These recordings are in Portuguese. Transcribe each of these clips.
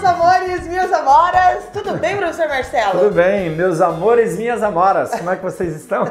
meus amores, minhas amoras. Tudo bem, professor Marcelo? Tudo bem, meus amores, minhas amoras. Como é que vocês estão?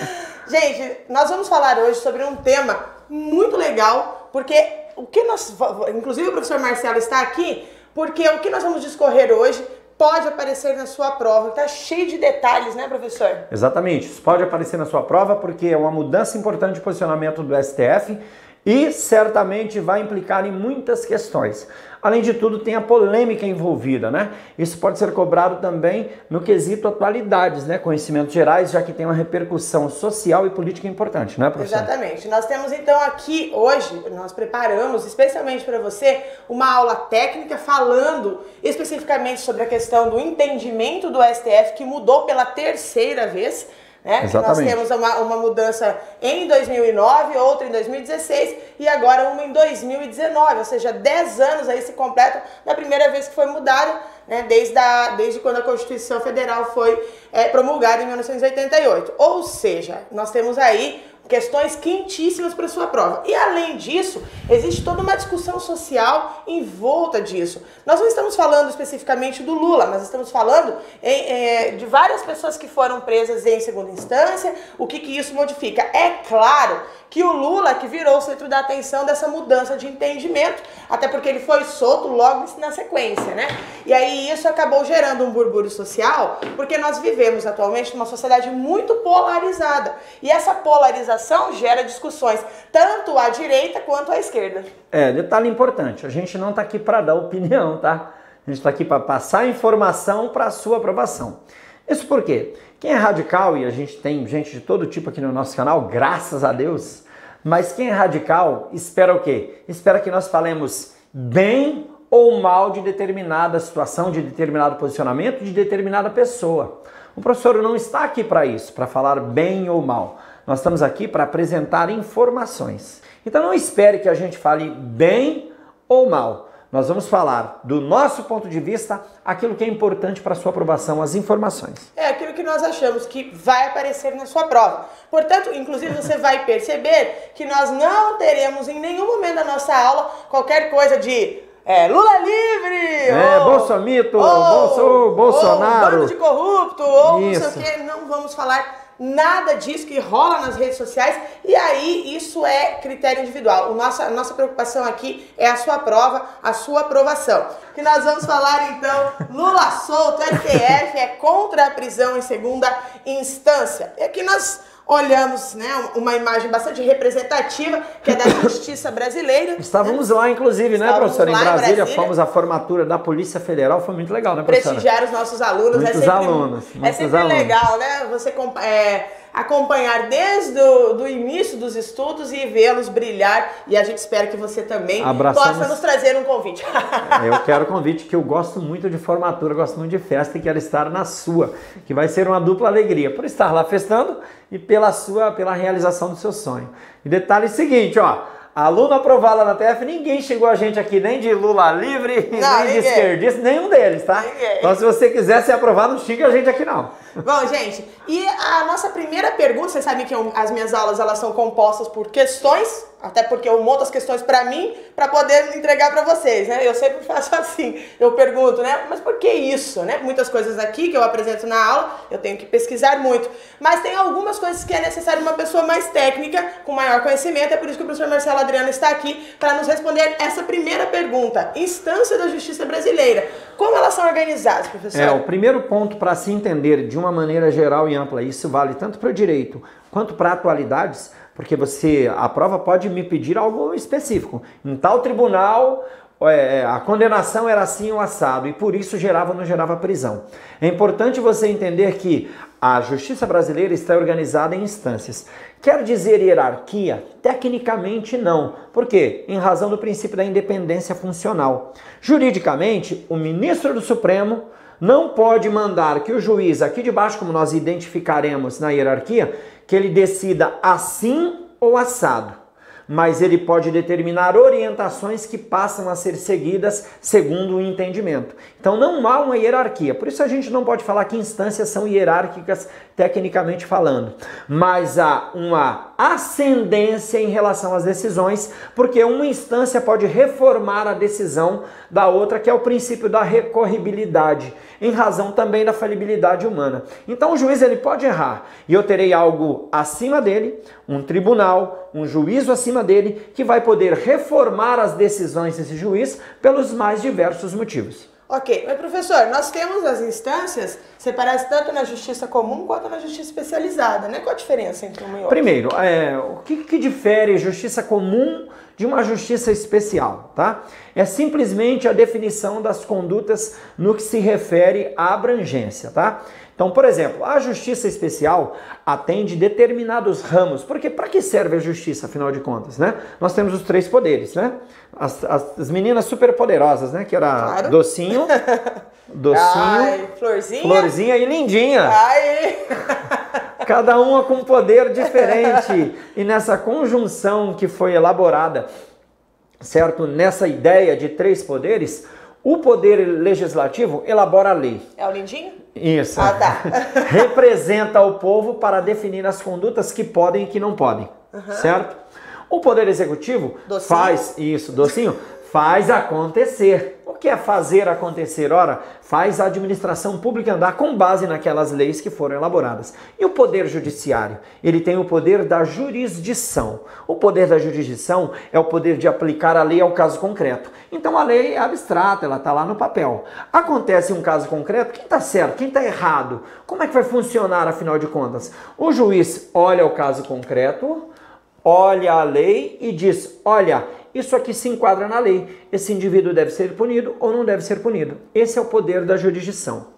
Gente, nós vamos falar hoje sobre um tema muito legal, porque o que nós, inclusive o professor Marcelo está aqui, porque o que nós vamos discorrer hoje pode aparecer na sua prova. Está cheio de detalhes, né, professor? Exatamente. Isso pode aparecer na sua prova porque é uma mudança importante de posicionamento do STF e certamente vai implicar em muitas questões. Além de tudo, tem a polêmica envolvida, né? Isso pode ser cobrado também no quesito atualidades, né? Conhecimentos gerais, já que tem uma repercussão social e política importante, né, professor? Exatamente. Nós temos então aqui hoje, nós preparamos especialmente para você uma aula técnica falando especificamente sobre a questão do entendimento do STF que mudou pela terceira vez né? Nós temos uma, uma mudança em 2009, outra em 2016 e agora uma em 2019, ou seja, 10 anos aí se completam da primeira vez que foi mudada, né? desde, a, desde quando a Constituição Federal foi é, promulgada em 1988. Ou seja, nós temos aí questões quentíssimas para sua prova. E além disso, existe toda uma discussão social em volta disso. Nós não estamos falando especificamente do Lula, mas estamos falando em, é, de várias pessoas que foram presas em segunda instância, o que, que isso modifica. É claro que o Lula que virou o centro da atenção dessa mudança de entendimento, até porque ele foi solto logo na sequência, né? E aí isso acabou gerando um burburinho social, porque nós vivemos atualmente numa sociedade muito polarizada. E essa polarização gera discussões tanto à direita quanto à esquerda. É, detalhe importante, a gente não está aqui para dar opinião, tá? A gente está aqui para passar informação para a sua aprovação. Isso por quê? Quem é radical, e a gente tem gente de todo tipo aqui no nosso canal, graças a Deus, mas quem é radical espera o quê? Espera que nós falemos bem ou mal de determinada situação, de determinado posicionamento, de determinada pessoa. O professor não está aqui para isso, para falar bem ou mal. Nós estamos aqui para apresentar informações. Então não espere que a gente fale bem ou mal nós vamos falar do nosso ponto de vista, aquilo que é importante para a sua aprovação, as informações. É aquilo que nós achamos que vai aparecer na sua prova. Portanto, inclusive você vai perceber que nós não teremos em nenhum momento da nossa aula qualquer coisa de é, Lula livre! É, ou, Bolsomito, ou, Bolso, Bolsonaro. Ou bando de corrupto, ou Isso. não sei o que. Não vamos falar nada disso que rola nas redes sociais e aí isso é critério individual. O nossa, a nossa preocupação aqui é a sua prova, a sua aprovação. Que nós vamos falar então, Lula solto, STF é contra a prisão em segunda instância. É que nós olhamos né, uma imagem bastante representativa, que é da justiça brasileira. Estávamos lá, inclusive, né, professora? Em Brasília, em Brasília, fomos à formatura da Polícia Federal, foi muito legal, né, professora? Prestigiar os nossos alunos. Muitos é sempre, alunos. É sempre alunos. legal, né? Você é, acompanhar desde o do início dos estudos e vê-los brilhar. E a gente espera que você também Abraçamos... possa nos trazer um convite. eu quero convite, que eu gosto muito de formatura, gosto muito de festa e quero estar na sua, que vai ser uma dupla alegria, por estar lá festando e pela sua, pela realização do seu sonho. E detalhe seguinte, ó, Aluno aprovado na TF, ninguém chegou a gente aqui, nem de Lula livre, não, nem ninguém. de esquerdista, nenhum deles, tá? Ninguém. Então, se você quiser ser aprovado, não xinga a gente aqui não. Bom, gente, e a nossa primeira pergunta, vocês sabem que as minhas aulas elas são compostas por questões até porque eu monto as questões para mim para poder entregar para vocês, né? Eu sempre faço assim. Eu pergunto, né? Mas por que isso, né? Muitas coisas aqui que eu apresento na aula, eu tenho que pesquisar muito. Mas tem algumas coisas que é necessário uma pessoa mais técnica, com maior conhecimento. É por isso que o professor Marcelo Adriano está aqui para nos responder essa primeira pergunta. Instância da Justiça Brasileira. Como elas são organizadas, professor? É, o primeiro ponto para se entender de uma maneira geral e ampla, isso vale tanto para o direito quanto para atualidades, porque você a prova pode me pedir algo específico. Em tal tribunal é, é, a condenação era assim o assado e por isso gerava ou não gerava prisão. É importante você entender que a justiça brasileira está organizada em instâncias. Quer dizer hierarquia? Tecnicamente não. Por quê? Em razão do princípio da independência funcional. Juridicamente, o ministro do Supremo não pode mandar que o juiz, aqui de baixo, como nós identificaremos na hierarquia, que ele decida assim ou assado. Mas ele pode determinar orientações que passam a ser seguidas segundo o entendimento. Então não há uma hierarquia. Por isso a gente não pode falar que instâncias são hierárquicas tecnicamente falando. Mas há uma ascendência em relação às decisões, porque uma instância pode reformar a decisão da outra, que é o princípio da recorribilidade, em razão também da falibilidade humana. Então o juiz ele pode errar, e eu terei algo acima dele, um tribunal, um juízo acima dele, que vai poder reformar as decisões desse juiz pelos mais diversos motivos. Ok, mas professor, nós temos as instâncias separadas tanto na justiça comum quanto na justiça especializada, né? Qual a diferença entre uma e outra? Primeiro, é, o que, que difere justiça comum de uma justiça especial, tá? É simplesmente a definição das condutas no que se refere à abrangência, tá? Então, por exemplo, a justiça especial atende determinados ramos. Porque para que serve a justiça, afinal de contas, né? Nós temos os três poderes, né? As, as, as meninas superpoderosas, né? Que era claro. docinho, docinho, Ai, florzinha, florzinha e lindinha. Ai. Cada uma com um poder diferente. e nessa conjunção que foi elaborada, certo? Nessa ideia de três poderes, o poder legislativo elabora a lei. É o lindinho? Isso. Ah, tá. Representa o povo para definir as condutas que podem e que não podem. Uhum. Certo? O poder executivo docinho. faz isso, docinho, faz acontecer. O que é fazer acontecer? Ora, faz a administração pública andar com base naquelas leis que foram elaboradas. E o poder judiciário? Ele tem o poder da jurisdição. O poder da jurisdição é o poder de aplicar a lei ao caso concreto. Então a lei é abstrata, ela está lá no papel. Acontece um caso concreto, quem está certo, quem está errado? Como é que vai funcionar afinal de contas? O juiz olha o caso concreto, olha a lei e diz: olha, isso aqui se enquadra na lei. Esse indivíduo deve ser punido ou não deve ser punido. Esse é o poder da jurisdição.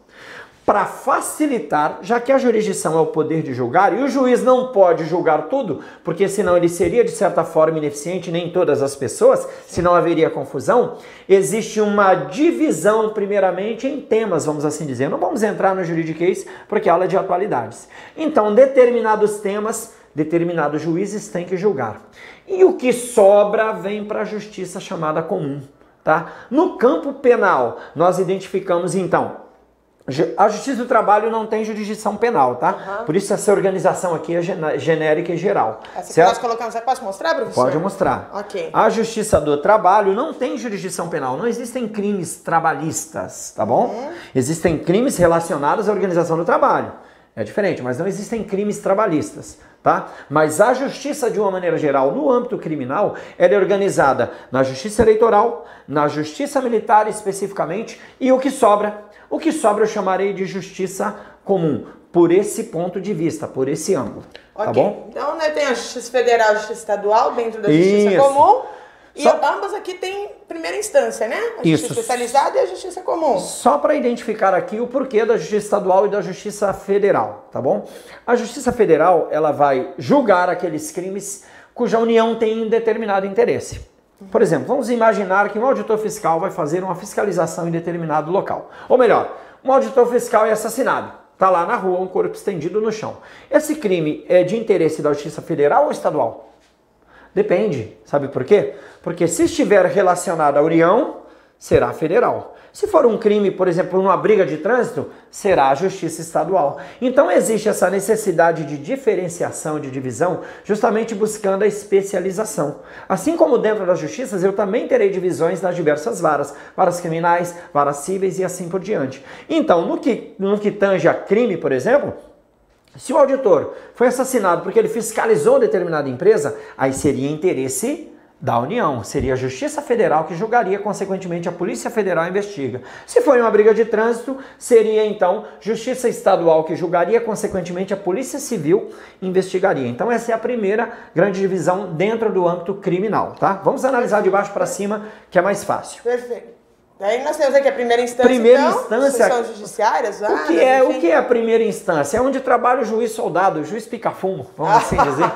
Para facilitar, já que a jurisdição é o poder de julgar e o juiz não pode julgar tudo, porque senão ele seria de certa forma ineficiente, nem todas as pessoas, senão haveria confusão, existe uma divisão, primeiramente, em temas, vamos assim dizer. Não vamos entrar no juridiquês, porque é aula de atualidades. Então, determinados temas determinados juízes têm que julgar. E o que sobra vem para a justiça chamada comum. Tá? No campo penal, nós identificamos então a Justiça do Trabalho não tem jurisdição penal, tá? Uhum. Por isso essa organização aqui é genérica e geral. Essa certo? que nós colocamos, você pode mostrar, professor? Pode mostrar. Ok. A Justiça do Trabalho não tem jurisdição penal, não existem crimes trabalhistas, tá bom? Uhum. Existem crimes relacionados à organização do trabalho. É diferente, mas não existem crimes trabalhistas tá? Mas a justiça, de uma maneira geral, no âmbito criminal, ela é organizada na justiça eleitoral, na justiça militar especificamente, e o que sobra? O que sobra eu chamarei de justiça comum, por esse ponto de vista, por esse ângulo. Tá ok. Tá bom? Então, né, tem a justiça federal a justiça estadual dentro da justiça Isso. comum. E Só... ambas aqui têm primeira instância, né? A justiça Isso. especializada e a justiça comum. Só para identificar aqui o porquê da justiça estadual e da justiça federal, tá bom? A justiça federal, ela vai julgar aqueles crimes cuja União tem determinado interesse. Por exemplo, vamos imaginar que um auditor fiscal vai fazer uma fiscalização em determinado local. Ou melhor, um auditor fiscal é assassinado. Está lá na rua, um corpo estendido no chão. Esse crime é de interesse da Justiça Federal ou estadual? Depende. Sabe por quê? Porque se estiver relacionado à União, será federal. Se for um crime, por exemplo, numa briga de trânsito, será a justiça estadual. Então existe essa necessidade de diferenciação, de divisão, justamente buscando a especialização. Assim como dentro das justiças, eu também terei divisões nas diversas varas, varas criminais, varas cíveis e assim por diante. Então, no que, no que tange a crime, por exemplo, se o auditor foi assassinado porque ele fiscalizou determinada empresa, aí seria interesse da União. Seria a Justiça Federal que julgaria, consequentemente, a Polícia Federal investiga. Se foi uma briga de trânsito, seria então Justiça Estadual que julgaria, consequentemente, a Polícia Civil investigaria. Então, essa é a primeira grande divisão dentro do âmbito criminal, tá? Vamos analisar de baixo para cima, que é mais fácil. Perfeito. Daí nós temos aqui a primeira instância, primeira então, instância são judiciárias. o que é o que é a primeira instância? É onde trabalha o juiz soldado, o juiz pica-fumo, vamos assim dizer.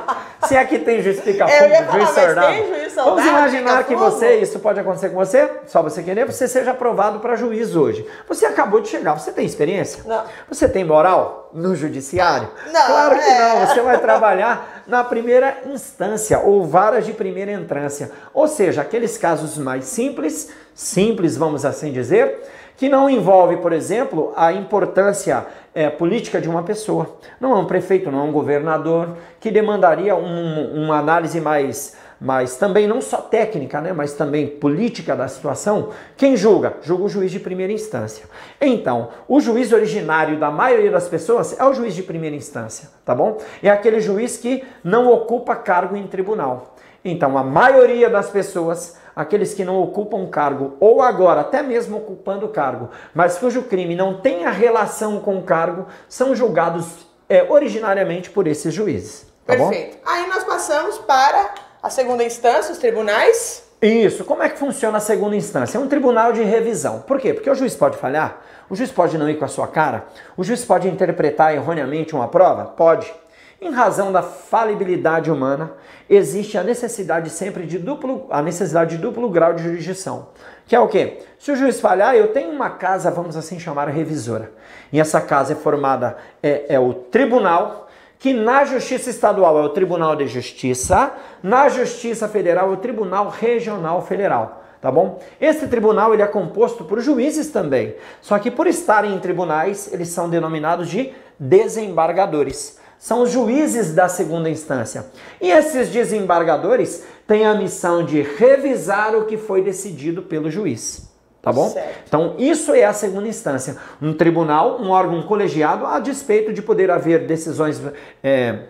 Se aqui tem juiz pica-fumo, juiz soldado. Juiz soldado. Vamos imaginar que você, isso pode acontecer com você, só você querer, você seja aprovado para juiz hoje. Você acabou de chegar, você tem experiência? Não. Você tem moral no judiciário? Não. Claro que é. não. Você vai trabalhar na primeira instância ou varas de primeira entrância, ou seja, aqueles casos mais simples simples, vamos assim dizer, que não envolve, por exemplo, a importância é, política de uma pessoa. Não é um prefeito, não é um governador, que demandaria um, uma análise mais, mais também não só técnica, né, mas também política da situação. Quem julga? Julga o juiz de primeira instância. Então, o juiz originário da maioria das pessoas é o juiz de primeira instância, tá bom? É aquele juiz que não ocupa cargo em tribunal. Então, a maioria das pessoas aqueles que não ocupam cargo, ou agora até mesmo ocupando cargo, mas cujo crime não tenha relação com o cargo, são julgados é, originariamente por esses juízes. Tá Perfeito. Bom? Aí nós passamos para a segunda instância, os tribunais. Isso. Como é que funciona a segunda instância? É um tribunal de revisão. Por quê? Porque o juiz pode falhar, o juiz pode não ir com a sua cara, o juiz pode interpretar erroneamente uma prova? Pode. Em razão da falibilidade humana, existe a necessidade sempre de duplo, a necessidade de duplo grau de jurisdição. Que é o quê? Se o juiz falhar, eu tenho uma casa, vamos assim chamar, revisora. E essa casa é formada, é, é o tribunal, que na Justiça Estadual é o Tribunal de Justiça, na Justiça Federal é o Tribunal Regional Federal tá bom? Esse tribunal ele é composto por juízes também, só que por estarem em tribunais, eles são denominados de desembargadores são os juízes da segunda instância. E esses desembargadores têm a missão de revisar o que foi decidido pelo juiz. Tá bom? Certo. Então, isso é a segunda instância. Um tribunal, um órgão colegiado, a despeito de poder haver decisões. É,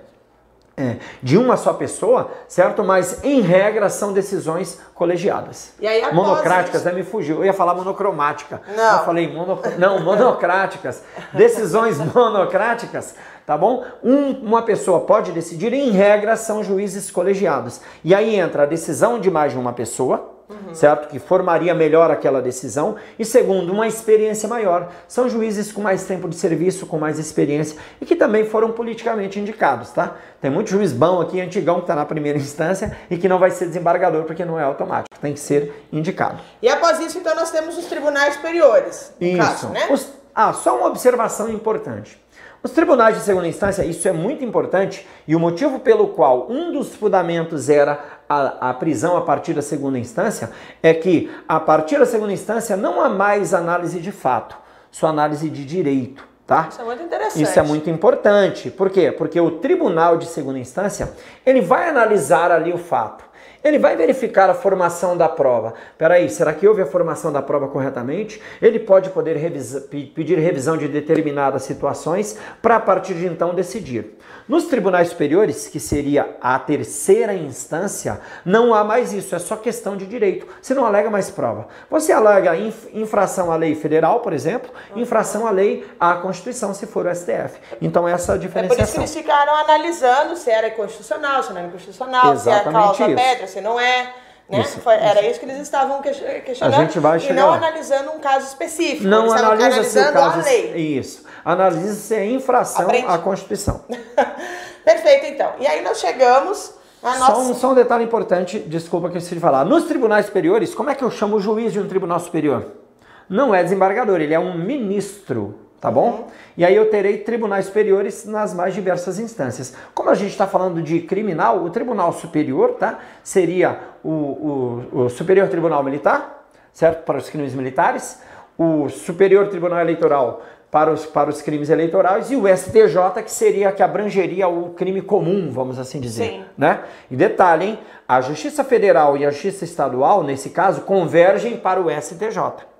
é, de uma só pessoa, certo? Mas em regra são decisões colegiadas. E aí, monocráticas, né? Me fugiu. Eu ia falar monocromática. Não. Eu falei mono... não, monocráticas. Decisões monocráticas tá bom? Um, uma pessoa pode decidir, em regra, são juízes colegiados. E aí entra a decisão de mais de uma pessoa, uhum. certo? Que formaria melhor aquela decisão. E segundo, uma experiência maior. São juízes com mais tempo de serviço, com mais experiência e que também foram politicamente indicados, tá? Tem muito juiz bom aqui, antigão, que está na primeira instância e que não vai ser desembargador porque não é automático, tem que ser indicado. E após isso, então, nós temos os tribunais superiores. Isso. Caso, né? Os... Ah, só uma observação importante. Os tribunais de segunda instância, isso é muito importante, e o motivo pelo qual um dos fundamentos era a, a, prisão a partir da segunda instância é que a partir da segunda instância não há mais análise de fato, só análise de direito. Tá? Isso é muito interessante. Isso é muito importante. Por quê? Porque o tribunal de segunda instância ele vai analisar ali o fato. Ele vai verificar a formação da prova. Peraí, será que houve a formação da prova corretamente? Ele pode poder revisa, pedir revisão de determinadas situações para a partir de então decidir. Nos tribunais superiores, que seria a terceira instância, não há mais isso, é só questão de direito. Você não alega mais prova. Você alega infração à lei federal, por exemplo, infração à lei à Constituição, se for o STF. Então essa é a diferenciação. É por isso que eles ficaram analisando se era constitucional, se não era constitucional, Exatamente se é causa isso. pedra, se não é. Né? Isso, Foi, era isso que eles estavam questionando. A gente vai chegar e não lá. analisando um caso específico. Não analisa se o caso. A lei. Isso. Analisa se é infração Aprende. à Constituição. Perfeito, então. E aí nós chegamos. Nossa... só, um, só um detalhe importante, desculpa que eu esqueci de falar. Nos tribunais superiores, como é que eu chamo o juiz de um tribunal superior? Não é desembargador, ele é um ministro tá bom? E aí eu terei tribunais superiores nas mais diversas instâncias. Como a gente está falando de criminal, o tribunal superior, tá? Seria o, o, o Superior Tribunal Militar, certo? Para os crimes militares, o Superior Tribunal Eleitoral para os, para os crimes eleitorais e o STJ, que seria que abrangeria o crime comum, vamos assim dizer. Sim. Né? E detalhe, hein? A Justiça Federal e a Justiça Estadual, nesse caso, convergem para o STJ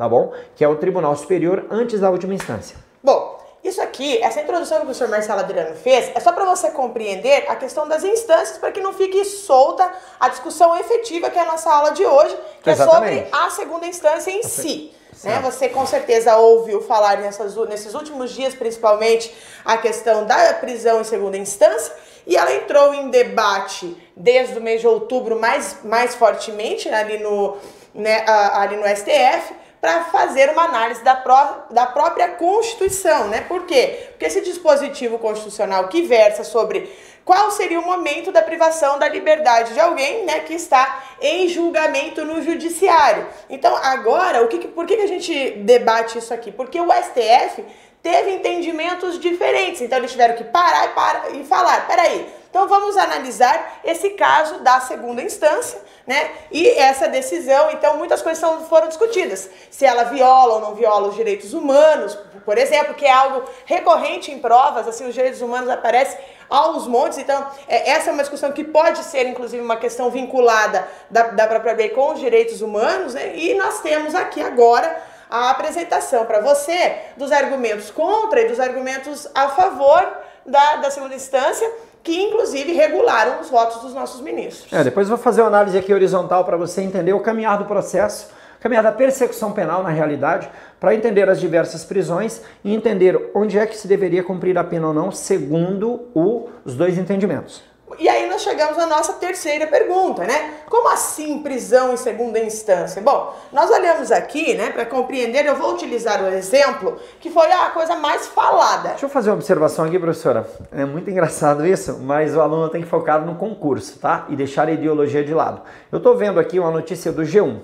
tá bom? Que é o Tribunal Superior antes da última instância. Bom, isso aqui, essa introdução que o professor Marcelo Adriano fez, é só para você compreender a questão das instâncias, para que não fique solta a discussão efetiva que é a nossa aula de hoje, que Exatamente. é sobre a segunda instância em si. Né? Você com certeza ouviu falar nessas, nesses últimos dias, principalmente, a questão da prisão em segunda instância, e ela entrou em debate desde o mês de outubro mais, mais fortemente ali no, né, ali no STF, para fazer uma análise da, pró da própria Constituição, né? Por quê? Porque esse dispositivo constitucional que versa sobre qual seria o momento da privação da liberdade de alguém, né, que está em julgamento no judiciário. Então, agora, o que, por que, que a gente debate isso aqui? Porque o STF teve entendimentos diferentes. Então eles tiveram que parar e, e falar, peraí, Então vamos analisar esse caso da segunda instância, né? E essa decisão, então muitas coisas foram discutidas. Se ela viola ou não viola os direitos humanos, por exemplo, que é algo recorrente em provas, assim, os direitos humanos aparecem aos montes. Então, é, essa é uma discussão que pode ser, inclusive, uma questão vinculada da, da própria lei com os direitos humanos, né? E nós temos aqui agora a apresentação para você dos argumentos contra e dos argumentos a favor da, da segunda instância, que inclusive regularam os votos dos nossos ministros. É, depois vou fazer uma análise aqui horizontal para você entender o caminhar do processo, caminhar da persecução penal na realidade, para entender as diversas prisões e entender onde é que se deveria cumprir a pena ou não, segundo o, os dois entendimentos. E aí nós chegamos à nossa terceira pergunta, né? Como assim prisão em segunda instância? Bom, nós olhamos aqui, né, para compreender, eu vou utilizar o exemplo que foi a coisa mais falada. Deixa eu fazer uma observação aqui, professora. É muito engraçado isso, mas o aluno tem que focar no concurso, tá? E deixar a ideologia de lado. Eu estou vendo aqui uma notícia do G1.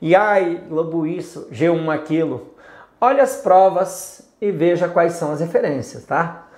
E ai, Globo isso, G1 aquilo. Olha as provas e veja quais são as referências, tá?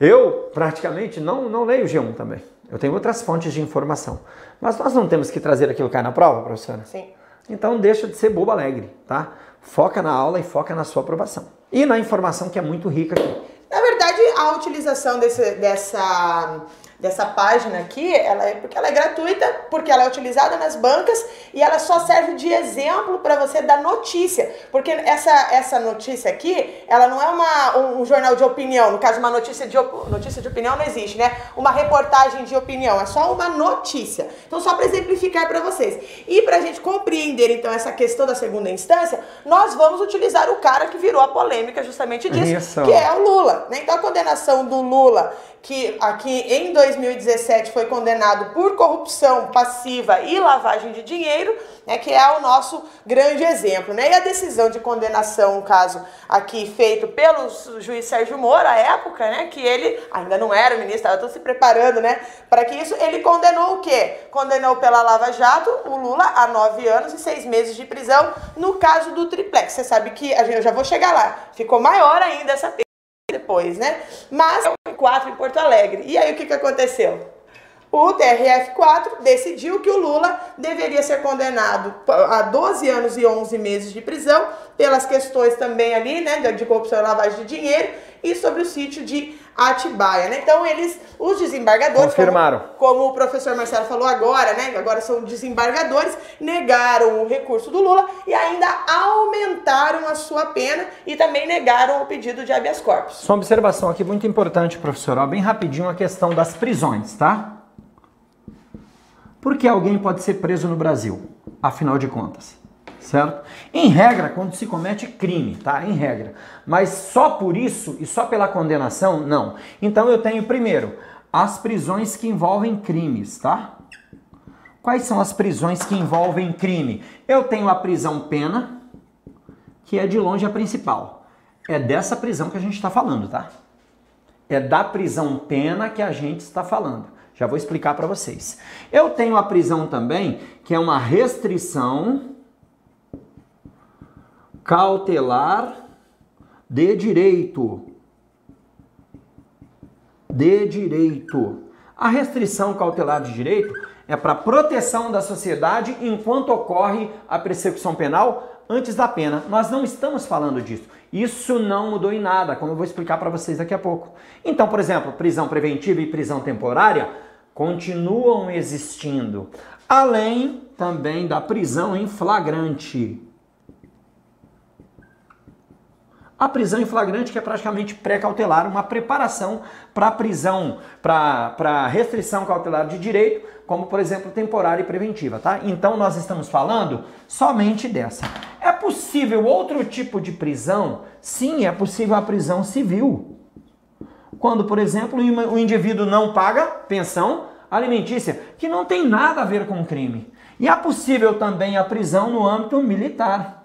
Eu praticamente não, não leio G1 também. Eu tenho outras fontes de informação. Mas nós não temos que trazer aquilo que cai na prova, professora? Sim. Então deixa de ser bobo alegre, tá? Foca na aula e foca na sua aprovação. E na informação que é muito rica aqui. Na verdade, a utilização desse, dessa dessa página aqui, ela é porque ela é gratuita, porque ela é utilizada nas bancas e ela só serve de exemplo para você dar notícia, porque essa, essa notícia aqui, ela não é uma, um, um jornal de opinião, no caso uma notícia de, notícia de opinião não existe, né? Uma reportagem de opinião, é só uma notícia. Então só para exemplificar para vocês. E para a gente compreender então essa questão da segunda instância, nós vamos utilizar o cara que virou a polêmica justamente disso, Isso. que é o Lula. Né? Então a condenação do Lula que aqui em 2017 foi condenado por corrupção passiva e lavagem de dinheiro, né, que é o nosso grande exemplo. Né? E a decisão de condenação, um caso aqui feito pelo juiz Sérgio Moro, à época, né, que ele ainda não era ministro, estava se preparando né, para que isso, ele condenou o quê? Condenou pela Lava Jato o Lula a nove anos e seis meses de prisão no caso do triplex. Você sabe que, eu já vou chegar lá, ficou maior ainda essa depois, né? Mas 4 em Porto Alegre. E aí o que, que aconteceu? O TRF4 decidiu que o Lula deveria ser condenado a 12 anos e 11 meses de prisão pelas questões também ali, né, de corrupção e lavagem de dinheiro e sobre o sítio de Atibaia, né? Então eles, os desembargadores, confirmaram, como, como, o professor Marcelo falou agora, né? Agora são desembargadores, negaram o recurso do Lula e ainda aumentaram a sua pena e também negaram o pedido de habeas corpus. Só uma observação aqui muito importante, professor, ó, bem rapidinho a questão das prisões, tá? Por que alguém pode ser preso no Brasil, afinal de contas? certo? Em regra, quando se comete crime, tá? Em regra. Mas só por isso e só pela condenação, não. Então eu tenho primeiro as prisões que envolvem crimes, tá? Quais são as prisões que envolvem crime? Eu tenho a prisão pena, que é de longe a principal. É dessa prisão que a gente está falando, tá? É da prisão pena que a gente está falando. Já vou explicar para vocês. Eu tenho a prisão também, que é uma restrição cautelar de direito. De direito. A restrição cautelar de direito é para proteção da sociedade enquanto ocorre a persecução penal antes da pena. Nós não estamos falando disso. Isso não mudou em nada, como eu vou explicar para vocês daqui a pouco. Então, por exemplo, prisão preventiva e prisão temporária continuam existindo, além também da prisão em flagrante. A prisão em flagrante, que é praticamente pré-cautelar, uma preparação para prisão, para restrição cautelar de direito, como por exemplo temporária e preventiva, tá? Então nós estamos falando somente dessa. É possível outro tipo de prisão? Sim, é possível a prisão civil. Quando, por exemplo, o indivíduo não paga pensão alimentícia, que não tem nada a ver com crime. E é possível também a prisão no âmbito militar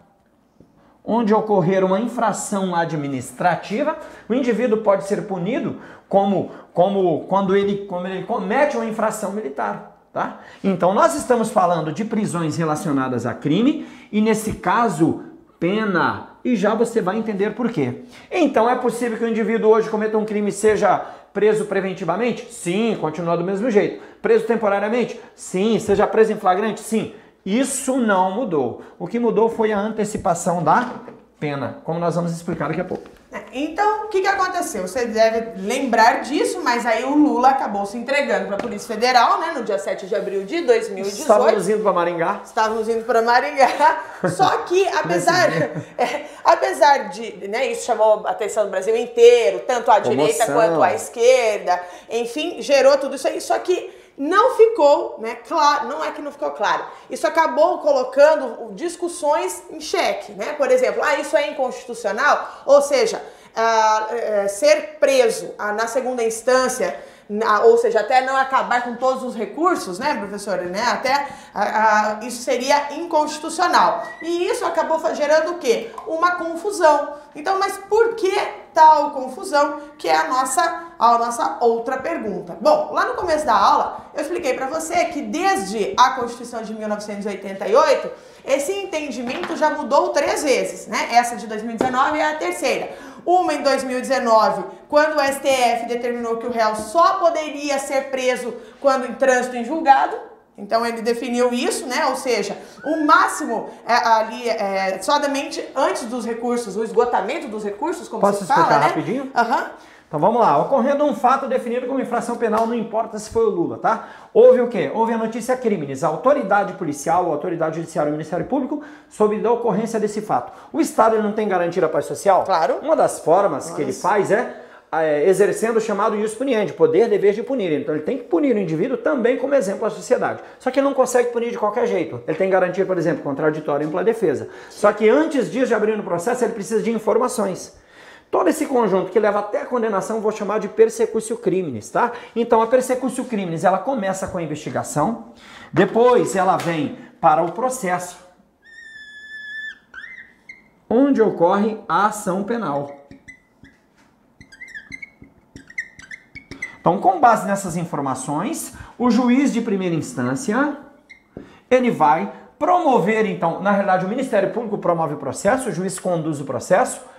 onde ocorrer uma infração administrativa, o indivíduo pode ser punido como, como, quando, ele, como ele comete uma infração militar. Tá? Então, nós estamos falando de prisões relacionadas a crime e, nesse caso, pena. E já você vai entender por quê. Então, é possível que o indivíduo hoje cometa um crime seja Preso preventivamente? Sim, continua do mesmo jeito. Preso temporariamente? Sim. Seja preso em flagrante? Sim. Isso não mudou. O que mudou foi a antecipação da pena, como nós vamos explicar daqui a pouco. Então, o que, que aconteceu? Você deve lembrar disso, mas aí o Lula acabou se entregando para a Polícia Federal, né, no dia 7 de abril de 2018. Estávamos indo para Maringá. Estávamos indo para Maringá. Só que, apesar, é, apesar de, né, isso chamou a atenção do Brasil inteiro, tanto à Comoção. direita quanto à esquerda, enfim, gerou tudo isso aí. Só que não ficou, né, claro, não é que não ficou claro. Isso acabou colocando discussões em xeque, né? Por exemplo, ah, isso é inconstitucional, ou seja, uh, ser preso na segunda instância ou seja, até não acabar com todos os recursos, né, professora, né, até isso seria inconstitucional. E isso acabou gerando o quê? Uma confusão. Então, mas por que tal confusão? Que é a nossa, a nossa outra pergunta. Bom, lá no começo da aula, eu expliquei para você que desde a Constituição de 1988, esse entendimento já mudou três vezes, né? Essa de 2019 é a terceira. Uma em 2019, quando o STF determinou que o réu só poderia ser preso quando em trânsito em julgado. Então ele definiu isso, né? Ou seja, o máximo é, ali é, somente antes dos recursos, o esgotamento dos recursos, como Posso se fala, explicar né? rapidinho? Aham. Uhum. Então vamos lá, ocorrendo um fato definido como infração penal, não importa se foi o Lula, tá? Houve o quê? Houve a notícia crimes. A autoridade policial, a autoridade judiciária o Ministério Público soube da ocorrência desse fato. O Estado não tem garantia a paz social? Claro. Uma das formas Nossa. que ele faz é, é exercendo o chamado ius puniendi, poder, dever de punir. Então ele tem que punir o indivíduo também como exemplo à sociedade. Só que ele não consegue punir de qualquer jeito. Ele tem garantia, por exemplo, contraditória e ampla defesa. Só que antes disso de abrir o processo, ele precisa de informações. Todo esse conjunto que leva até a condenação, vou chamar de persecutio crimes, tá? Então a persecutio crimes, ela começa com a investigação, depois ela vem para o processo, onde ocorre a ação penal. Então, com base nessas informações, o juiz de primeira instância, ele vai promover, então, na realidade, o Ministério Público promove o processo, o juiz conduz o processo,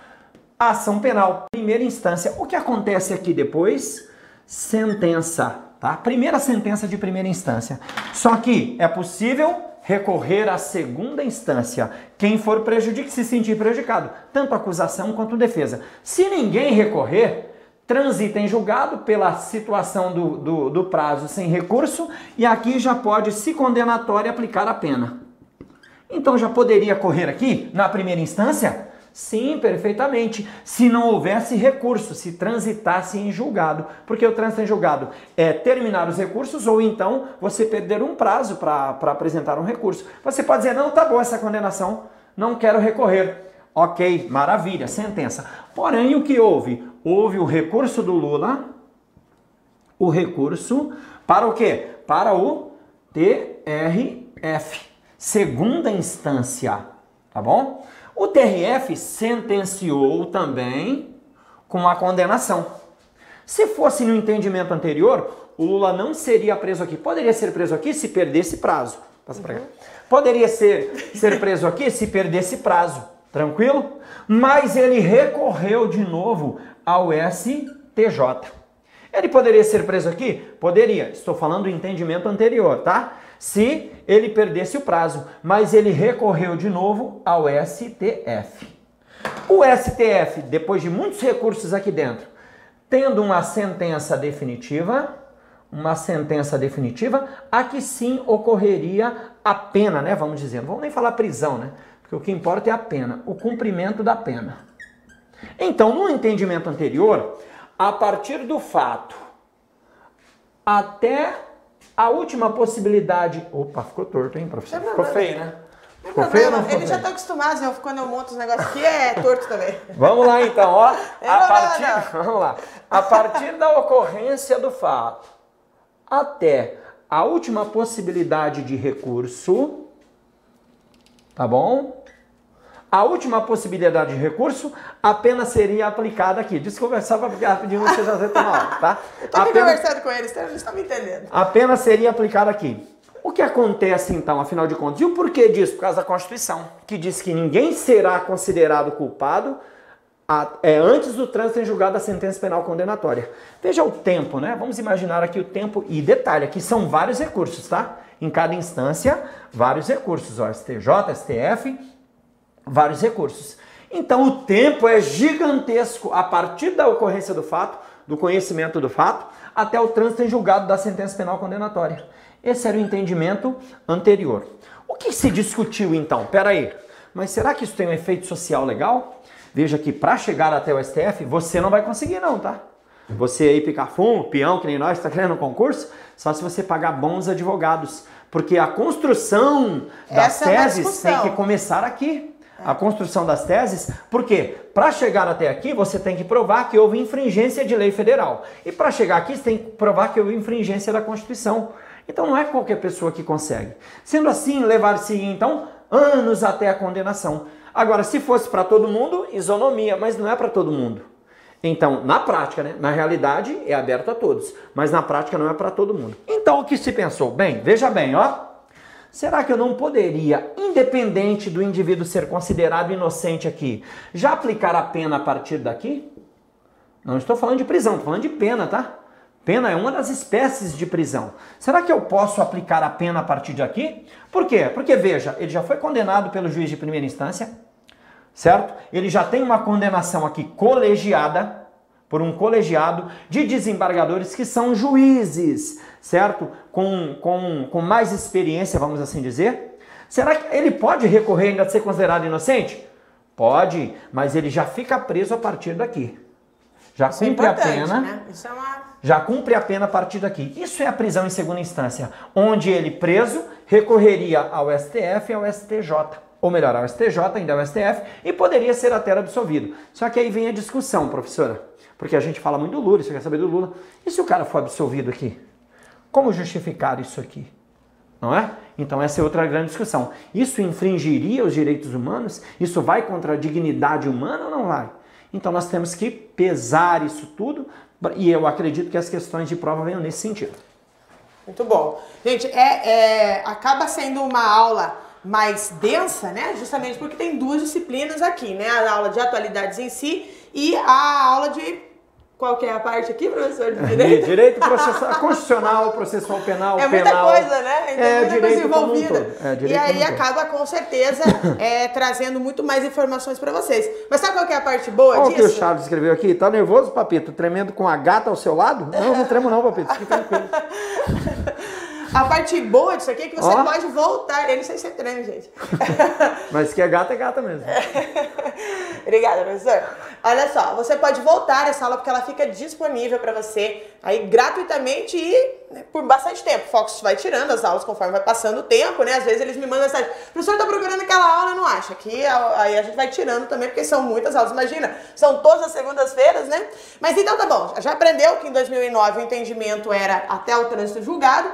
ação penal, primeira instância. O que acontece aqui depois? Sentença, tá? Primeira sentença de primeira instância. Só que é possível recorrer à segunda instância. Quem for prejudicado, se sentir prejudicado, tanto acusação quanto defesa. Se ninguém recorrer, transita em julgado pela situação do, do, do prazo sem recurso e aqui já pode, se condenatório, aplicar a pena. Então já poderia correr aqui, na primeira instância, Sim, perfeitamente. Se não houvesse recurso, se transitasse em julgado. Porque o trânsito em julgado é terminar os recursos ou então você perder um prazo para apresentar um recurso. Você pode dizer, não, tá bom essa condenação, não quero recorrer. Ok, maravilha, sentença. Porém, o que houve? Houve o recurso do Lula, o recurso para o quê? Para o TRF, segunda instância, tá bom? O TRF sentenciou também com a condenação. Se fosse no entendimento anterior, o Lula não seria preso aqui. Poderia ser preso aqui se perdesse prazo. Passa pra cá. Poderia ser, ser preso aqui se perdesse prazo. Tranquilo? Mas ele recorreu de novo ao STJ. Ele poderia ser preso aqui? Poderia. Estou falando do entendimento anterior, tá? se ele perdesse o prazo, mas ele recorreu de novo ao STF. O STF, depois de muitos recursos aqui dentro, tendo uma sentença definitiva, uma sentença definitiva, aqui sim ocorreria a pena, né? Vamos dizer, não vamos nem falar prisão, né? Porque o que importa é a pena, o cumprimento da pena. Então, no entendimento anterior, a partir do fato até a última possibilidade. Opa, ficou torto, hein, professor? ficou feio, né? Ficou feio, não Eles já estão acostumados, eu, quando eu monto os negócios aqui é torto também. Vamos lá então, ó. a partir, vamos lá. A partir da ocorrência do fato até a última possibilidade de recurso, tá bom? A última possibilidade de recurso apenas seria aplicada aqui. Para rapidinho você já retomar, tá? Estou apenas, conversando com eles, eles estão me entendendo. Apenas seria aplicada aqui. O que acontece então, afinal de contas? E o porquê disso? Por causa da Constituição, que diz que ninguém será considerado culpado a, é antes do trânsito em julgado da sentença penal condenatória. Veja o tempo, né? Vamos imaginar aqui o tempo e detalhe, aqui são vários recursos, tá? Em cada instância, vários recursos, ó, STJ, STF, vários recursos. Então o tempo é gigantesco a partir da ocorrência do fato, do conhecimento do fato, até o trânsito em julgado da sentença penal condenatória. Esse era o entendimento anterior. O que se discutiu então? Peraí, mas será que isso tem um efeito social legal? Veja que para chegar até o STF, você não vai conseguir não, tá? Você aí picar fumo, peão, que nem nós, está querendo um concurso, só se você pagar bons advogados. Porque a construção das Essa é teses é tem que começar aqui. A construção das teses, porque para chegar até aqui você tem que provar que houve infringência de lei federal. E para chegar aqui você tem que provar que houve infringência da Constituição. Então não é qualquer pessoa que consegue. Sendo assim, levar-se então anos até a condenação. Agora, se fosse para todo mundo, isonomia, mas não é para todo mundo. Então, na prática, né? na realidade, é aberto a todos, mas na prática não é para todo mundo. Então, o que se pensou? Bem, veja bem, ó. Será que eu não poderia, independente do indivíduo ser considerado inocente aqui, já aplicar a pena a partir daqui? Não estou falando de prisão, estou falando de pena, tá? Pena é uma das espécies de prisão. Será que eu posso aplicar a pena a partir de aqui? Por quê? Porque, veja, ele já foi condenado pelo juiz de primeira instância, certo? Ele já tem uma condenação aqui colegiada, por um colegiado de desembargadores que são juízes, certo? Com, com, com mais experiência, vamos assim dizer. Será que ele pode recorrer ainda a ser considerado inocente? Pode, mas ele já fica preso a partir daqui. Já Isso é cumpre é a pena. Né? Isso é uma já cumpre a pena a partir daqui. Isso é a prisão em segunda instância, onde ele preso recorreria ao STF e ao STJ. Ou melhor, ao STJ, ainda ao STF, e poderia ser até absolvido. Só que aí vem a discussão, professora. Porque a gente fala muito do Lula, você quer saber do Lula. E se o cara for absolvido aqui? Como justificar isso aqui? Não é? Então essa é outra grande discussão. Isso infringiria os direitos humanos? Isso vai contra a dignidade humana ou não vai? Então nós temos que pesar isso tudo e eu acredito que as questões de prova venham nesse sentido. Muito bom. Gente, é, é, acaba sendo uma aula mais densa, né? Justamente porque tem duas disciplinas aqui, né? A aula de atualidades em si e a aula de qual que é a parte aqui, professor de direito? Direito processual, constitucional, processual penal, É muita penal. coisa, né? Tem é, muita direito coisa envolvida. Um é, e aí acaba com certeza é, trazendo muito mais informações para vocês. Mas sabe qual que é a parte boa Olha disso? o que o Chaves escreveu aqui. Tá nervoso, Papito? Tremendo com a gata ao seu lado? Não, não tremo não, Papito. Fique tranquilo. A parte boa disso aqui é que você pode voltar. Ele sei se é treme, gente. Mas que é gata, é gata mesmo. Obrigada, professor. Olha só, você pode voltar essa aula porque ela fica disponível para você aí gratuitamente e né, por bastante tempo. O Fox vai tirando as aulas conforme vai passando o tempo, né? Às vezes eles me mandam mensagem, professor, tá procurando aquela aula, não acha? Que aí a gente vai tirando também, porque são muitas aulas. Imagina, são todas as segundas-feiras, né? Mas então tá bom, já aprendeu que em 2009 o entendimento era até o trânsito julgado.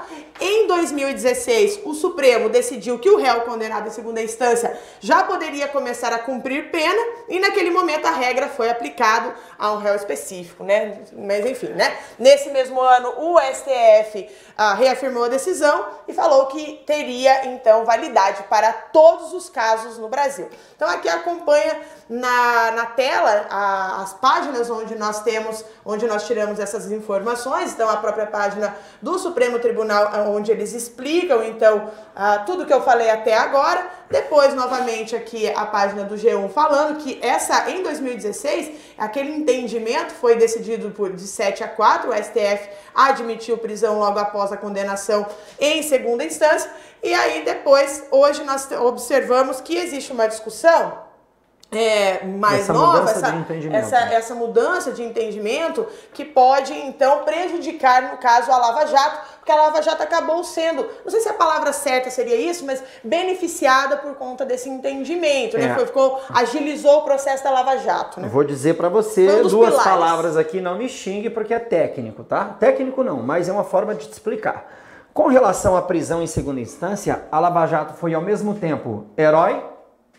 Em 2016, o Supremo decidiu que o réu condenado em segunda instância já poderia começar a cumprir pena e naquele momento a regra foi aplicado a um réu específico, né? Mas enfim, né? Nesse mesmo ano, o STF ah, reafirmou a decisão e falou que teria então validade para todos os casos no Brasil. Então aqui acompanha na, na tela a, as páginas onde nós temos, onde nós tiramos essas informações. Então a própria página do Supremo Tribunal, onde eles explicam então ah, tudo que eu falei até agora. Depois, novamente, aqui a página do G1 falando que essa em 2016, aquele entendimento foi decidido por de 7 a 4, o STF admitiu prisão logo após a condenação em segunda instância. E aí depois, hoje nós observamos que existe uma discussão é, mais essa nova, essa, essa, essa mudança de entendimento que pode então prejudicar, no caso, a Lava Jato, porque a Lava Jato acabou sendo, não sei se a palavra certa seria isso, mas beneficiada por conta desse entendimento, né? é. né? Foi, ficou, agilizou o processo da Lava Jato. Né? Vou dizer para você um duas pilares. palavras aqui, não me xingue porque é técnico, tá? Técnico não, mas é uma forma de te explicar. Com relação à prisão em segunda instância, a Lava Jato foi ao mesmo tempo herói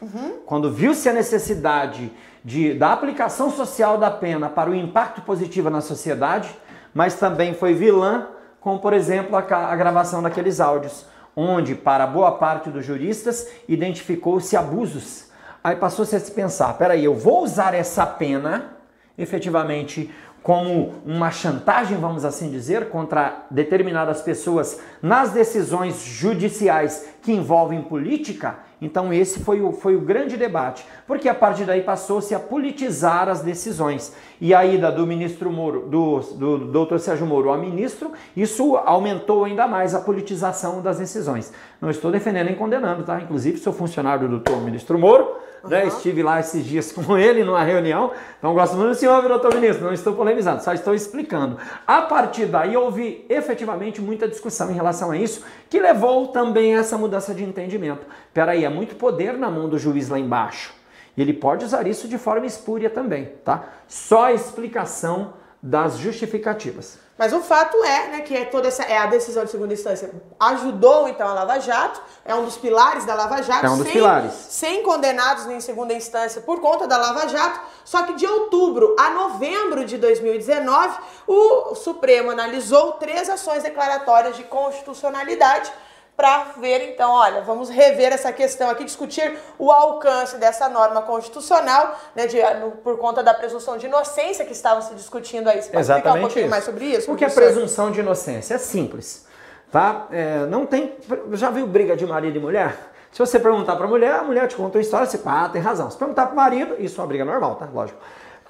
Uhum. Quando viu-se a necessidade de, da aplicação social da pena para o impacto positivo na sociedade, mas também foi vilã, como por exemplo a, a gravação daqueles áudios, onde, para boa parte dos juristas, identificou-se abusos Aí passou-se a se pensar, peraí, eu vou usar essa pena efetivamente como uma chantagem, vamos assim dizer, contra determinadas pessoas nas decisões judiciais que envolvem política, então esse foi o, foi o grande debate, porque a partir daí passou-se a politizar as decisões. E a ida do ministro Moro, do, do, do doutor Sérgio Moro a ministro, isso aumentou ainda mais a politização das decisões. Não estou defendendo nem condenando, tá? Inclusive sou funcionário do doutor ministro Moro, Uhum. Né? Estive lá esses dias com ele numa reunião, então gosto muito do senhor, doutor ministro, não estou polemizando, só estou explicando. A partir daí houve efetivamente muita discussão em relação a isso, que levou também a essa mudança de entendimento. Peraí, é muito poder na mão do juiz lá embaixo. E ele pode usar isso de forma espúria também, tá? Só a explicação das justificativas. Mas o fato é, né, que é toda essa é a decisão de segunda instância ajudou então a Lava Jato, é um dos pilares da Lava Jato, é um dos sem, pilares. sem condenados em segunda instância por conta da Lava Jato. Só que de outubro a novembro de 2019, o Supremo analisou três ações declaratórias de constitucionalidade para ver então, olha, vamos rever essa questão aqui, discutir o alcance dessa norma constitucional, né, de, no, por conta da presunção de inocência que estavam se discutindo aí. Você pode Exatamente explicar um pouquinho isso. mais sobre isso? O que é presunção de inocência? É simples, tá? É, não tem, já viu briga de marido e mulher? Se você perguntar para a mulher, a mulher te conta uma história, você ah, tem razão. Se perguntar para o marido, isso é uma briga normal, tá? Lógico.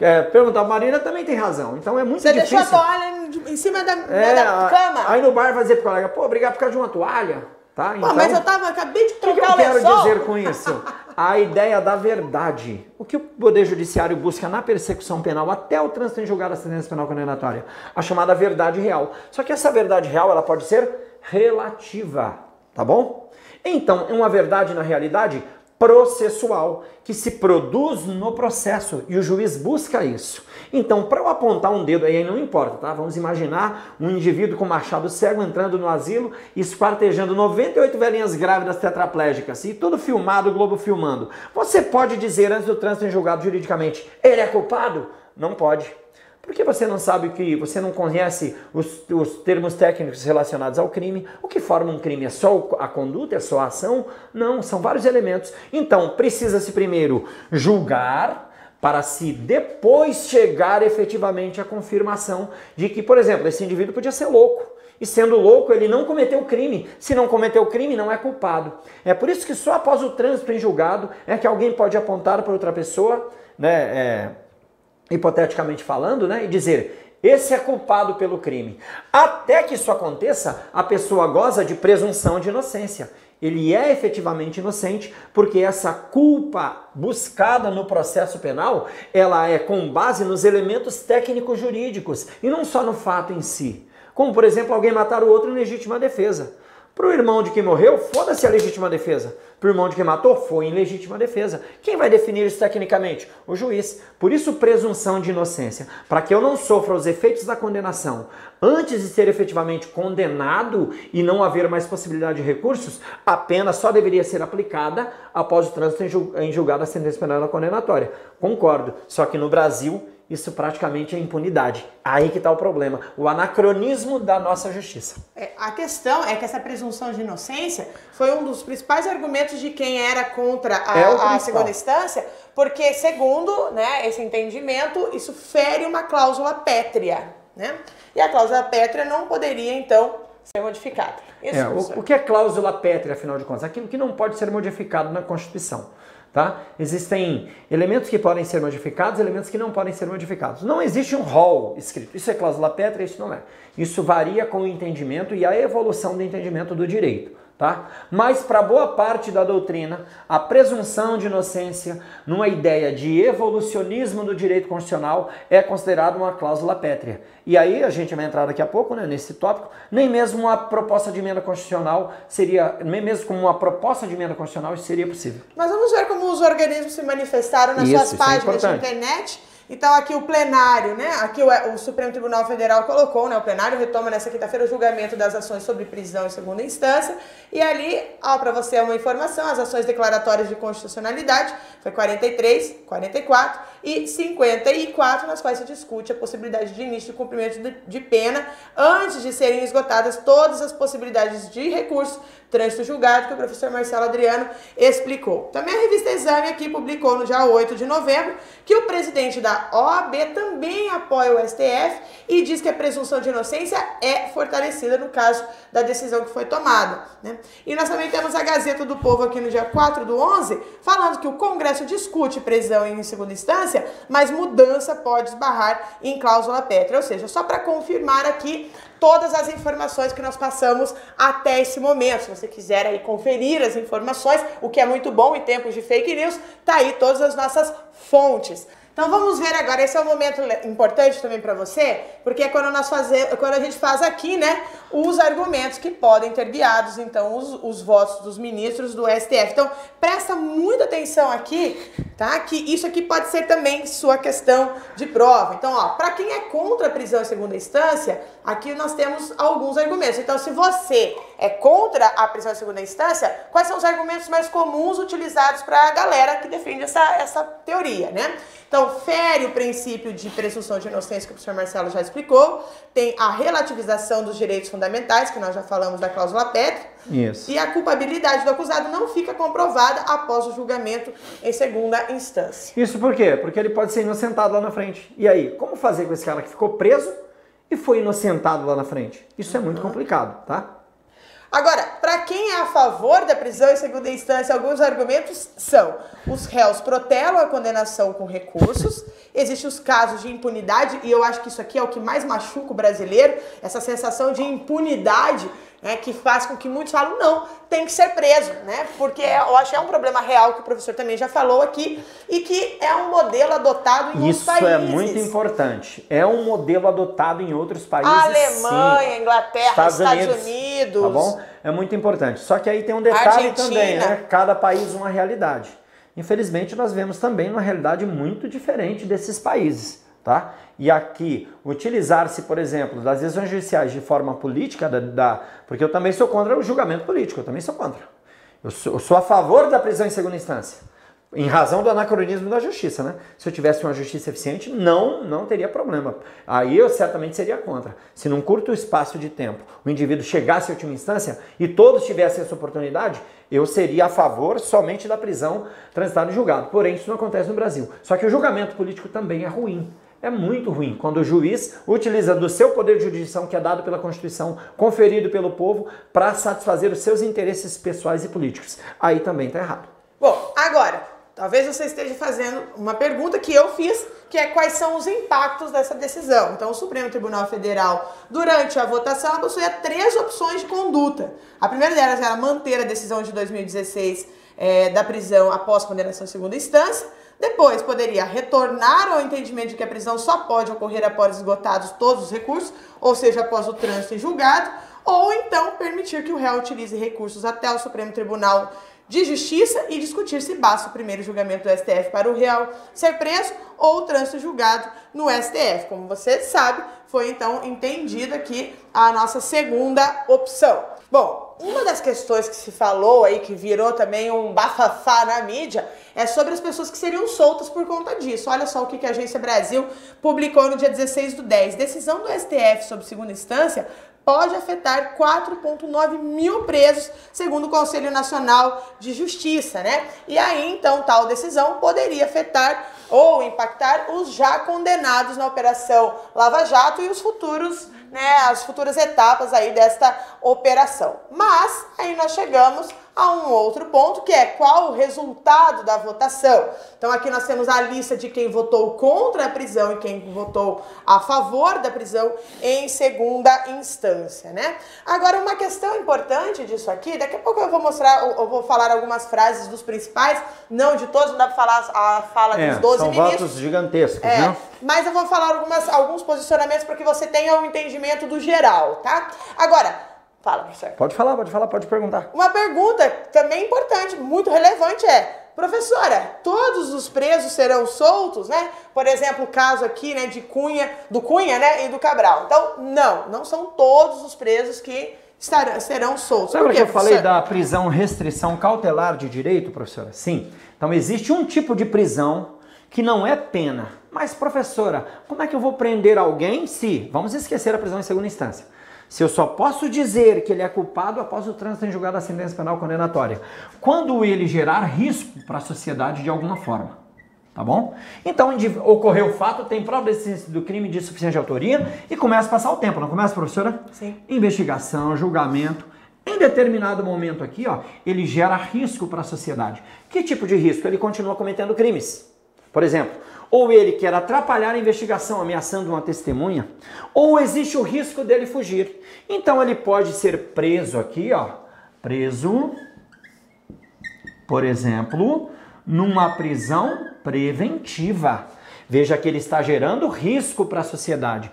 É, perguntar Marina também tem razão. Então é muito você difícil. Você deixou a toalha em cima da, é, da cama. Aí no bar vai dizer pro colega, pô, obrigado por causa de uma toalha. Tá? Então, Pô, mas eu tava, acabei de trocar o que, que eu quero dizer com isso? A ideia da verdade. O que o Poder Judiciário busca na persecução penal até o trânsito em julgado da sentença penal condenatória? A chamada verdade real. Só que essa verdade real ela pode ser relativa, tá bom? Então, uma verdade na realidade processual que se produz no processo e o juiz busca isso. Então, para eu apontar um dedo aí, não importa, tá? Vamos imaginar um indivíduo com machado cego entrando no asilo esquartejando 98 velhinhas grávidas tetraplégicas e tudo filmado, o Globo filmando. Você pode dizer antes do trânsito em julgado juridicamente, ele é culpado? Não pode. Porque você não sabe que você não conhece os, os, termos técnicos relacionados ao crime. O que forma um crime é só a conduta, é só a ação? Não, são vários elementos. Então, precisa-se primeiro julgar para se depois chegar efetivamente à confirmação de que, por exemplo, esse indivíduo podia ser louco. E sendo louco, ele não cometeu crime. Se não cometeu crime, não é culpado. É por isso que só após o trânsito em julgado é que alguém pode apontar para outra pessoa, né? É, hipoteticamente falando, né, e dizer esse é culpado pelo crime. Até que isso aconteça, a pessoa goza de presunção de inocência. Ele é efetivamente inocente porque essa culpa buscada no processo penal, ela é com base nos elementos técnicos jurídicos e não só no fato em si. Como, por exemplo, alguém matar o outro em legítima defesa. Para o irmão de quem morreu, foda-se a legítima defesa. Para o irmão de quem matou, foi em legítima defesa. Quem vai definir isso tecnicamente? O juiz. Por isso, presunção de inocência. Para que eu não sofra os efeitos da condenação antes de ser efetivamente condenado e não haver mais possibilidade de recursos, a pena só deveria ser aplicada após o trânsito em julgado a sentença penal condenatória. Concordo. Só que no Brasil isso praticamente é impunidade. Aí que está o problema, o anacronismo da nossa justiça. É, a questão é que essa presunção de inocência foi um dos principais argumentos de quem era contra a, é a segunda instância, porque segundo né, esse entendimento, isso fere uma cláusula pétrea. Né? E a cláusula pétrea não poderia, então, ser modificada. Isso, é, o, o que é cláusula pétrea, afinal de contas? Aquilo que não pode ser modificado na Constituição. Tá? Existem elementos que podem ser modificados, elementos que não podem ser modificados. Não existe um rol escrito. Isso é cláusula pétrea, isso não é. Isso varia com o entendimento e a evolução do entendimento do direito tá? Mas para boa parte da doutrina, a presunção de inocência, numa ideia de evolucionismo do direito constitucional, é considerada uma cláusula pétrea. E aí a gente vai entrar daqui a pouco, né, nesse tópico, nem mesmo uma proposta de emenda constitucional seria, nem mesmo como uma proposta de emenda constitucional seria possível. Mas vamos ver como os organismos se manifestaram nas isso, suas é páginas é de internet então, aqui o plenário, né? Aqui o, o, Supremo Tribunal Federal colocou, né? O plenário retoma nessa quinta-feira o julgamento das ações sobre prisão em segunda instância. E ali, ó, para você uma informação, as ações declaratórias de constitucionalidade foi 43, 44 e 54, nas quais se discute a possibilidade de início de cumprimento de pena antes de serem esgotadas todas as possibilidades de recurso trânsito julgado que o professor Marcelo Adriano explicou. Também a revista Exame aqui publicou no dia 8 de novembro que o presidente da OAB também apoia o STF e diz que a presunção de inocência é fortalecida no caso da decisão que foi tomada. Né? E nós também temos a Gazeta do Povo aqui no dia 4 do 11, falando que o Congresso discute prisão em segunda instância, mas mudança pode esbarrar em cláusula pétrea. Ou seja, só para confirmar aqui todas as informações que nós passamos até esse momento. Se você quiser aí conferir as informações, o que é muito bom em tempos de fake news, tá aí todas as nossas fontes. Então vamos ver agora, esse é um momento importante também para você, porque é quando nós fazemos, quando a gente faz aqui, né, os argumentos que podem ter guiados, então, os, os votos dos ministros do STF. Então, presta muita atenção aqui, tá? Que isso aqui pode ser também sua questão de prova. Então, ó, para quem é contra a prisão em segunda instância, aqui nós temos alguns argumentos. Então, se você é contra a prisão em segunda instância, quais são os argumentos mais comuns utilizados para a galera que defende essa, essa teoria, né? Então, fere o princípio de presunção de inocência que o professor Marcelo já explicou, tem a relativização dos direitos fundamentais, que nós já falamos da cláusula pétrea, Isso. e a culpabilidade do acusado não fica comprovada após o julgamento em segunda instância. Isso por quê? Porque ele pode ser inocentado lá na frente. E aí, como fazer com esse cara que ficou preso e foi inocentado lá na frente? Isso é muito complicado, tá? Agora, para quem é a favor da prisão em segunda instância, alguns argumentos são: os réus protelam a condenação com recursos, existem os casos de impunidade, e eu acho que isso aqui é o que mais machuca o brasileiro, essa sensação de impunidade né, que faz com que muitos falam, não, tem que ser preso, né? Porque eu acho que é um problema real que o professor também já falou aqui e que é um modelo adotado em Isso outros países. é muito importante. É um modelo adotado em outros países. Alemanha, sim. Inglaterra, Estados, Estados Unidos, Unidos. Tá bom? É muito importante. Só que aí tem um detalhe Argentina. também, né? Cada país uma realidade. Infelizmente, nós vemos também uma realidade muito diferente desses países. Tá? E aqui, utilizar-se, por exemplo, das decisões judiciais de forma política, da, da, porque eu também sou contra o julgamento político, eu também sou contra. Eu sou, eu sou, a favor da prisão em segunda instância, em razão do anacronismo da justiça. Né? Se eu tivesse uma justiça eficiente, não, não teria problema. Aí eu certamente seria contra. Se num curto espaço de tempo o indivíduo chegasse à última instância e todos tivessem essa oportunidade, eu seria a favor somente da prisão transitada em julgado. Porém, isso não acontece no Brasil. Só que o julgamento político também é ruim. É muito ruim quando o juiz utiliza do seu poder de jurisdição, que é dado pela Constituição, conferido pelo povo, para satisfazer os seus interesses pessoais e políticos. Aí também está errado. Bom, agora, talvez você esteja fazendo uma pergunta que eu fiz, que é quais são os impactos dessa decisão. Então, o Supremo Tribunal Federal, durante a votação, possuía três opções de conduta. A primeira delas era manter a decisão de 2016 é, da prisão após condenação em segunda instância. Depois, poderia retornar ao entendimento de que a prisão só pode ocorrer após esgotados todos os recursos, ou seja, após o trânsito em julgado, ou então permitir que o réu utilize recursos até o Supremo Tribunal de Justiça e discutir se basta o primeiro julgamento do STF para o réu ser preso ou o trânsito julgado no STF. Como você sabe, foi então entendida aqui a nossa segunda opção. Bom, uma das questões que se falou aí, que virou também um bafafá na mídia, é sobre as pessoas que seriam soltas por conta disso. Olha só o que a Agência Brasil publicou no dia 16 do 10. Decisão do STF sobre segunda instância pode afetar 4,9 mil presos, segundo o Conselho Nacional de Justiça, né? E aí, então, tal decisão poderia afetar ou impactar os já condenados na Operação Lava Jato e os futuros, né, as futuras etapas aí desta operação. Mas aí nós chegamos a um outro ponto, que é qual o resultado da votação. Então aqui nós temos a lista de quem votou contra a prisão e quem votou a favor da prisão em segunda instância, né? Agora uma questão importante disso aqui, daqui a pouco eu vou mostrar, eu vou falar algumas frases dos principais, não de todos, não dá para falar a fala é, dos 12 são ministros. votos gigantescos, É, né? mas eu vou falar algumas, alguns posicionamentos para que você tenha um entendimento do geral, tá? Agora, fala, professor. Pode falar, pode falar, pode perguntar. Uma pergunta também importante, muito relevante é, professora, todos os presos serão soltos, né? Por exemplo, o caso aqui, né, de Cunha, do Cunha, né, e do Cabral. Então, não, não são todos os presos que estarão, serão soltos. Lembra que eu falei da prisão restrição cautelar de direito, professora? Sim. Então existe um tipo de prisão que não é pena. Mas, professora, como é que eu vou prender alguém se, vamos esquecer a prisão em segunda instância, se eu só posso dizer que ele é culpado após o trânsito em julgado da sentença penal condenatória, quando ele gerar risco para a sociedade de alguma forma. Tá bom? Então, ocorreu o fato, tem prova do crime de suficiente autoria e começa a passar o tempo, não começa, professora? Sim. Investigação, julgamento. Em determinado momento aqui, ó, ele gera risco para a sociedade. Que tipo de risco? Ele continua cometendo crimes. Por exemplo, ou ele quer atrapalhar a investigação ameaçando uma testemunha, ou existe o risco dele fugir. Então ele pode ser preso aqui, ó, preso, por exemplo, numa prisão preventiva. Veja que ele está gerando risco para a sociedade.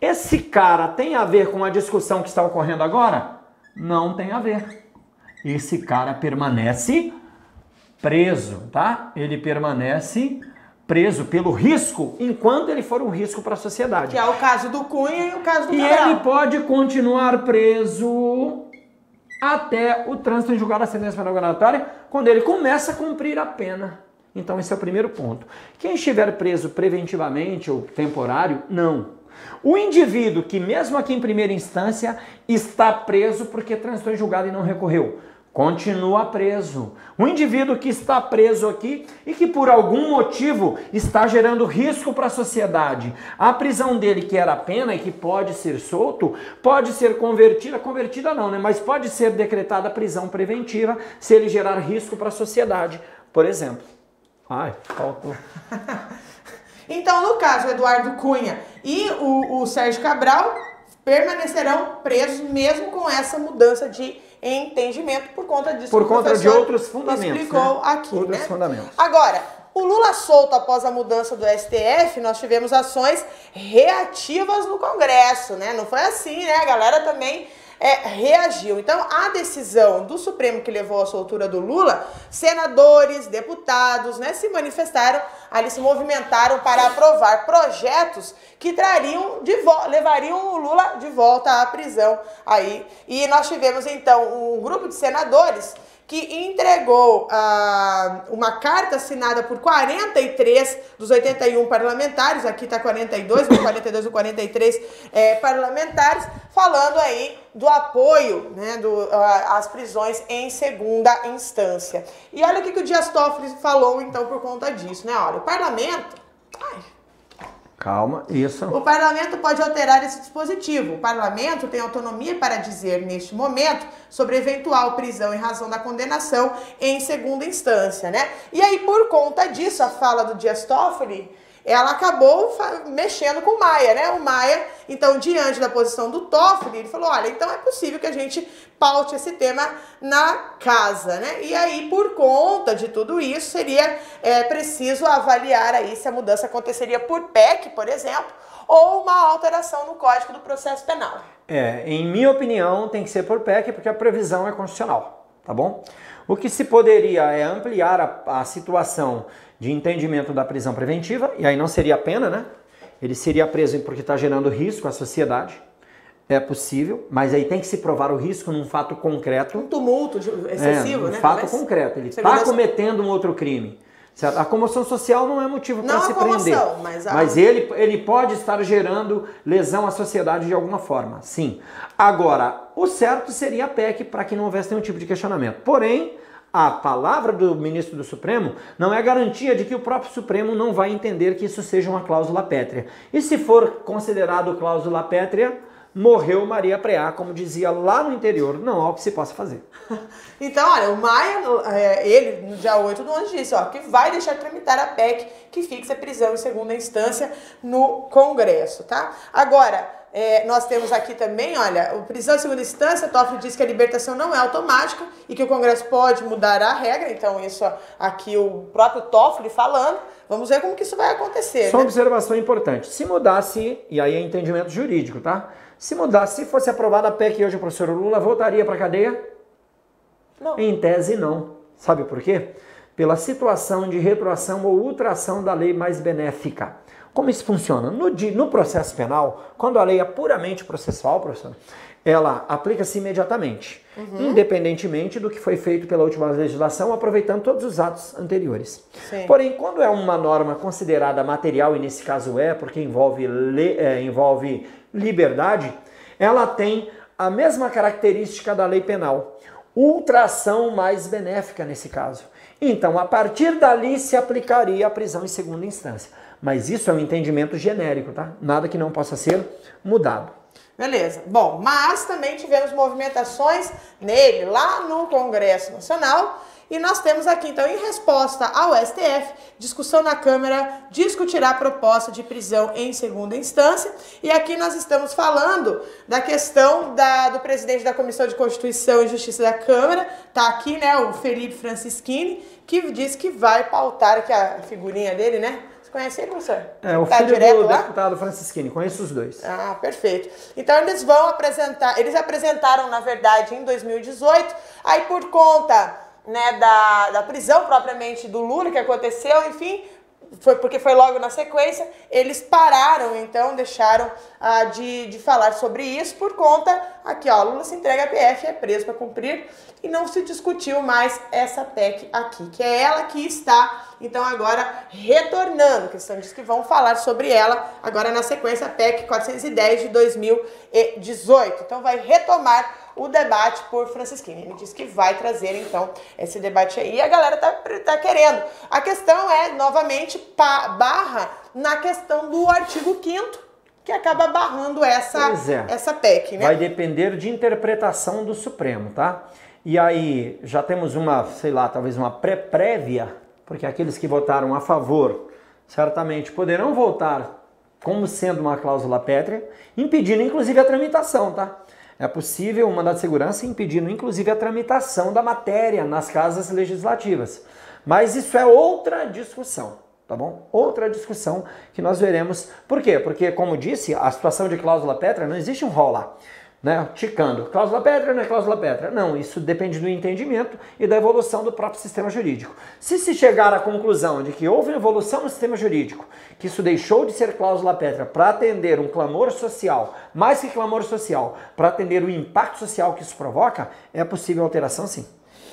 Esse cara tem a ver com a discussão que está ocorrendo agora? Não tem a ver. Esse cara permanece preso, tá? Ele permanece preso pelo risco enquanto ele for um risco para a sociedade. Que é o caso do Cunha e o caso do E Cabral. ele pode continuar preso até o trânsito em julgado da sentença penal condenatória, quando ele começa a cumprir a pena. Então esse é o primeiro ponto. Quem estiver preso preventivamente ou temporário, não. O indivíduo que mesmo aqui em primeira instância está preso porque transitou em julgado e não recorreu, continua preso. O indivíduo que está preso aqui e que por algum motivo está gerando risco para a sociedade, a prisão dele, que era pena e que pode ser solto, pode ser convertida, convertida não, né? Mas pode ser decretada prisão preventiva se ele gerar risco para a sociedade, por exemplo. Ai, faltou. então, no caso, Eduardo Cunha e o, o Sérgio Cabral permanecerão presos mesmo com essa mudança de entendimento por conta disso. Por conta de outros fundamentos. Explicou né? aqui. Outros né? fundamentos. Agora, o Lula solto após a mudança do STF, nós tivemos ações reativas no Congresso, né? Não foi assim, né? A galera também é, reagiu. Então, a decisão do Supremo que levou à soltura do Lula, senadores, deputados, né, se manifestaram, ali se movimentaram para aprovar projetos que trariam de levariam o Lula de volta à prisão. Aí, e nós tivemos então um grupo de senadores que entregou ah, uma carta assinada por 43 dos 81 parlamentares, aqui está 42, 42 ou 43 é, parlamentares, falando aí do apoio né, do, ah, às prisões em segunda instância. E olha o que, que o Dias Toffoli falou então por conta disso, né? Olha, o parlamento... Ai, Calma, isso. O parlamento pode alterar esse dispositivo. O parlamento tem autonomia para dizer, neste momento, sobre eventual prisão em razão da condenação em segunda instância, né? E aí, por conta disso, a fala do Dias Toffoli ela acabou mexendo com o Maia, né? O Maia, então, diante da posição do Toffoli, ele falou: olha, então é possível que a gente paute esse tema na casa, né? E aí, por conta de tudo isso, seria é, preciso avaliar aí se a mudança aconteceria por PEC, por exemplo, ou uma alteração no Código do Processo Penal. É, em minha opinião, tem que ser por PEC, porque a previsão é constitucional, tá bom? O que se poderia é ampliar a, a situação de entendimento da prisão preventiva, e aí não seria pena, né? Ele seria preso porque está gerando risco à sociedade. É possível, mas aí tem que se provar o risco num fato concreto. Um tumulto excessivo, é, um né? fato concreto. Ele está cometendo um outro crime. Certo? A comoção social não é motivo para se comoção, prender. Mas, a... mas ele, ele pode estar gerando lesão à sociedade de alguma forma, sim. Agora, o certo seria a PEC para que não houvesse nenhum tipo de questionamento. Porém, a palavra do ministro do Supremo não é garantia de que o próprio Supremo não vai entender que isso seja uma cláusula pétrea. E se for considerado cláusula pétrea, morreu Maria Preá, como dizia lá no interior, não há o que se possa fazer. Então, olha, o Maia, é, ele, no dia 8 do ano, disse ó, que vai deixar tramitar a PEC que fixa a prisão em segunda instância no Congresso, tá? Agora, é, nós temos aqui também, olha, o prisão em segunda instância, Toffoli diz que a libertação não é automática e que o Congresso pode mudar a regra, então isso aqui o próprio Toffoli falando. Vamos ver como que isso vai acontecer. Só né? uma observação importante. Se mudasse, e aí é entendimento jurídico, tá? Se mudasse, se fosse aprovada a PEC hoje o professor Lula voltaria para a cadeia? Não. Em tese, não. Sabe por quê? Pela situação de retroação ou ultração da lei mais benéfica. Como isso funciona? No, no processo penal, quando a lei é puramente processual, professor, ela aplica-se imediatamente, uhum. independentemente do que foi feito pela última legislação, aproveitando todos os atos anteriores. Sim. Porém, quando é uma norma considerada material, e nesse caso é, porque envolve, é, envolve liberdade, ela tem a mesma característica da lei penal, ultração mais benéfica nesse caso. Então, a partir dali se aplicaria a prisão em segunda instância. Mas isso é um entendimento genérico, tá? Nada que não possa ser mudado. Beleza. Bom, mas também tivemos movimentações nele lá no Congresso Nacional. E nós temos aqui, então, em resposta ao STF, discussão na Câmara discutirá a proposta de prisão em segunda instância. E aqui nós estamos falando da questão da, do presidente da Comissão de Constituição e Justiça da Câmara, tá aqui, né, o Felipe Francischini, que diz que vai pautar aqui a figurinha dele, né? Conhece ele, professor? É, o tá filho do lá? deputado Francisquini, conheço os dois. Ah, perfeito. Então eles vão apresentar, eles apresentaram, na verdade, em 2018, aí por conta né, da, da prisão propriamente do Lula que aconteceu, enfim, foi porque foi logo na sequência, eles pararam, então, deixaram ah, de, de falar sobre isso por conta, aqui ó, Lula se entrega à PF, é preso para cumprir, e não se discutiu mais essa PEC aqui, que é ela que está, então, agora retornando, que diz que vão falar sobre ela agora na sequência, a PEC 410 de 2018. Então, vai retomar o debate por Francisquini. Ele disse que vai trazer, então, esse debate aí. E a galera tá, tá querendo. A questão é, novamente, barra na questão do artigo 5 que acaba barrando essa, é. essa PEC, né? Vai depender de interpretação do Supremo, tá? E aí já temos uma, sei lá, talvez uma pré-prévia, porque aqueles que votaram a favor certamente poderão votar como sendo uma cláusula pétrea, impedindo inclusive a tramitação, tá? É possível um de segurança impedindo inclusive a tramitação da matéria nas casas legislativas. Mas isso é outra discussão, tá bom? Outra discussão que nós veremos. Por quê? Porque, como disse, a situação de cláusula pétrea não existe um rol lá né, ticando. Cláusula Petra não é cláusula Petra. Não, isso depende do entendimento e da evolução do próprio sistema jurídico. Se se chegar à conclusão de que houve evolução no sistema jurídico, que isso deixou de ser cláusula Petra para atender um clamor social, mais que clamor social, para atender o impacto social que isso provoca, é possível alteração sim.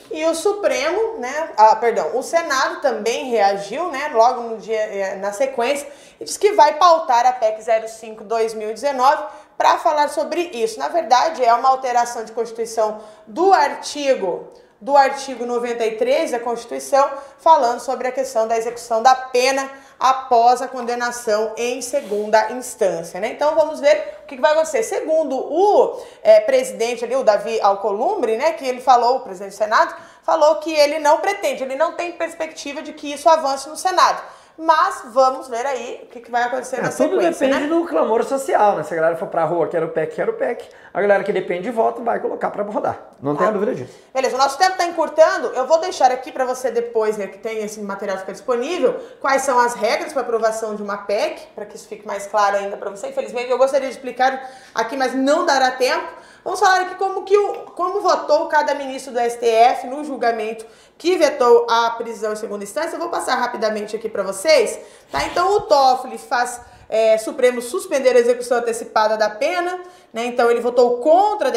E o Supremo, né, ah, perdão, o Senado também reagiu, né, logo no dia, eh, na sequência, e disse que vai pautar a PEC 05-2019 para falar sobre isso. Na verdade, é uma alteração de Constituição do artigo do artigo 93 da Constituição, falando sobre a questão da execução da pena após a condenação em segunda instância. Né? Então vamos ver o que vai acontecer. Segundo o é, presidente ali, o Davi Alcolumbre, né, que ele falou, o presidente do Senado, falou que ele não pretende, ele não tem perspectiva de que isso avance no Senado. Mas vamos ver aí o que, que vai acontecer é, na sequência, Tudo depende né? do clamor social, né? Se a galera for pra rua, quer o PEC, quer o PEC. A galera que depende de voto vai colocar para rodar. Não tenha ah. dúvida disso. Beleza, o nosso tempo está encurtando. Eu vou deixar aqui para você depois, né, que tem esse material fica disponível, quais são as regras para aprovação de uma PEC, para que isso fique mais claro ainda para você. Infelizmente, eu gostaria de explicar aqui, mas não dará tempo. Vamos falar aqui como, que o, como votou cada ministro do STF no julgamento que vetou a prisão em segunda instância. Eu vou passar rapidamente aqui para vocês. Tá? Então, o Toffoli faz é, Supremo suspender a execução antecipada da pena, né? Então ele votou contra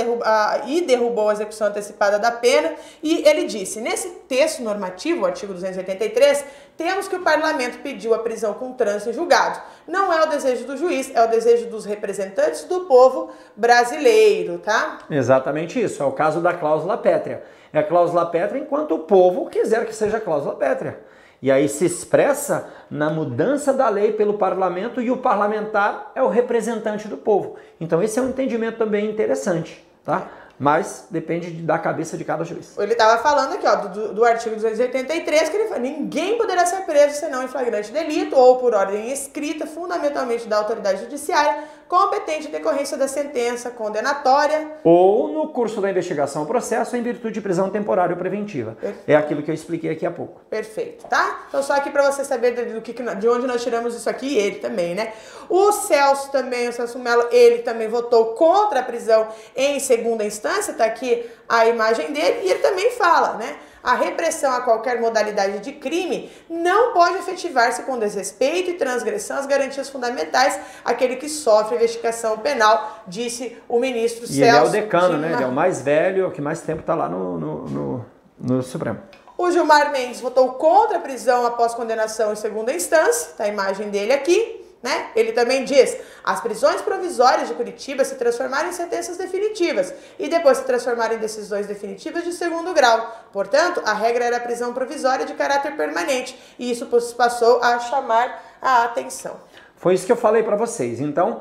e derrubou a execução antecipada da pena e ele disse: nesse texto normativo, artigo 283, temos que o parlamento pediu a prisão com trânsito julgado. Não é o desejo do juiz, é o desejo dos representantes do povo brasileiro, tá? Exatamente isso. É o caso da cláusula pétrea. É a cláusula pétrea enquanto o povo quiser que seja cláusula pétrea. E aí se expressa na mudança da lei pelo parlamento e o parlamentar é o representante do povo. Então esse é um entendimento também interessante, tá? mas depende da cabeça de cada juiz. Ele estava falando aqui, ó, do, do artigo 283, que ele fala, ninguém poderá ser preso senão em flagrante delito ou por ordem escrita, fundamentalmente da autoridade judiciária, competente em decorrência da sentença condenatória. Ou no curso da investigação ou processo em virtude de prisão temporária ou preventiva. Perfeito. É aquilo que eu expliquei aqui há pouco. Perfeito, tá? Então só aqui para você saber do que, de onde nós tiramos isso aqui, ele também, né? O Celso também, o Celso Mello, ele também votou contra a prisão em segunda instância, tá aqui a imagem dele, e ele também fala, né? A repressão a qualquer modalidade de crime não pode efetivar-se com desrespeito e transgressão às garantias fundamentais aquele que sofre investigação penal, disse o ministro e Celso. ele é o decano, né? Ele é o mais velho, o que mais tempo está lá no, no, no, no Supremo. O Gilmar Mendes votou contra a prisão após condenação em segunda instância, tá a imagem dele aqui. Né? Ele também diz: as prisões provisórias de Curitiba se transformaram em sentenças definitivas e depois se transformaram em decisões definitivas de segundo grau. Portanto, a regra era a prisão provisória de caráter permanente e isso passou a chamar a atenção. Foi isso que eu falei para vocês. Então,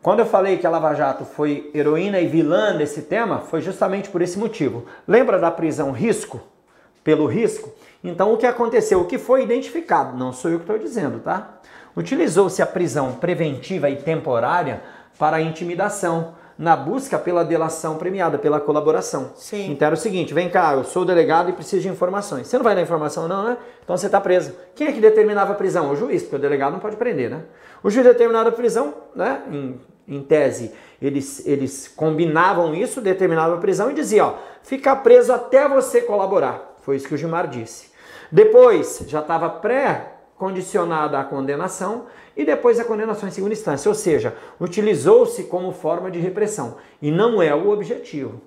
quando eu falei que a Lava Jato foi heroína e vilã desse tema, foi justamente por esse motivo. Lembra da prisão risco? Pelo risco? Então, o que aconteceu? O que foi identificado? Não sou eu que estou dizendo, tá? Utilizou-se a prisão preventiva e temporária para a intimidação, na busca pela delação premiada, pela colaboração. Sim. Então era o seguinte: vem cá, eu sou o delegado e preciso de informações. Você não vai dar informação, não, né? Então você está preso. Quem é que determinava a prisão? O juiz, porque o delegado não pode prender, né? O juiz determinava a prisão, né? Em, em tese, eles, eles combinavam isso, determinavam a prisão e dizia, ó, fica preso até você colaborar. Foi isso que o Gilmar disse. Depois, já estava pré condicionada à condenação e depois a condenação em segunda instância, ou seja, utilizou-se como forma de repressão e não é o objetivo.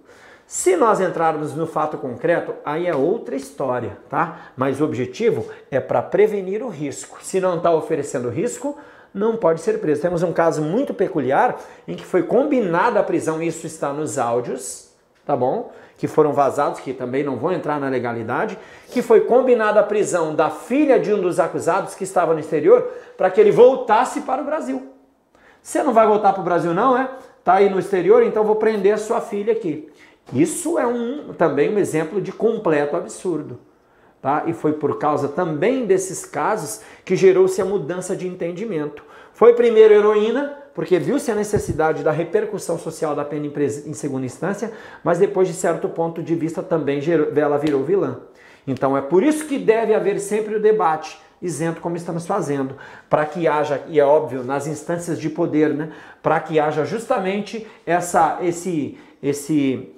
Se nós entrarmos no fato concreto, aí é outra história, tá? Mas o objetivo é para prevenir o risco. Se não está oferecendo risco, não pode ser preso. Temos um caso muito peculiar em que foi combinada a prisão, isso está nos áudios, tá bom? que foram vazados, que também não vão entrar na legalidade, que foi combinada a prisão da filha de um dos acusados que estava no exterior para que ele voltasse para o Brasil. Você não vai voltar para o Brasil não, é? Tá aí no exterior, então vou prender a sua filha aqui. Isso é um, também um exemplo de completo absurdo. Tá? E foi por causa também desses casos que gerou-se a mudança de entendimento. Foi primeiro heroína, porque viu-se a necessidade da repercussão social da pena em segunda instância, mas depois de certo ponto de vista também ela virou vilã. Então é por isso que deve haver sempre o debate isento como estamos fazendo, para que haja, e é óbvio, nas instâncias de poder, né, para que haja justamente essa, esse, esse,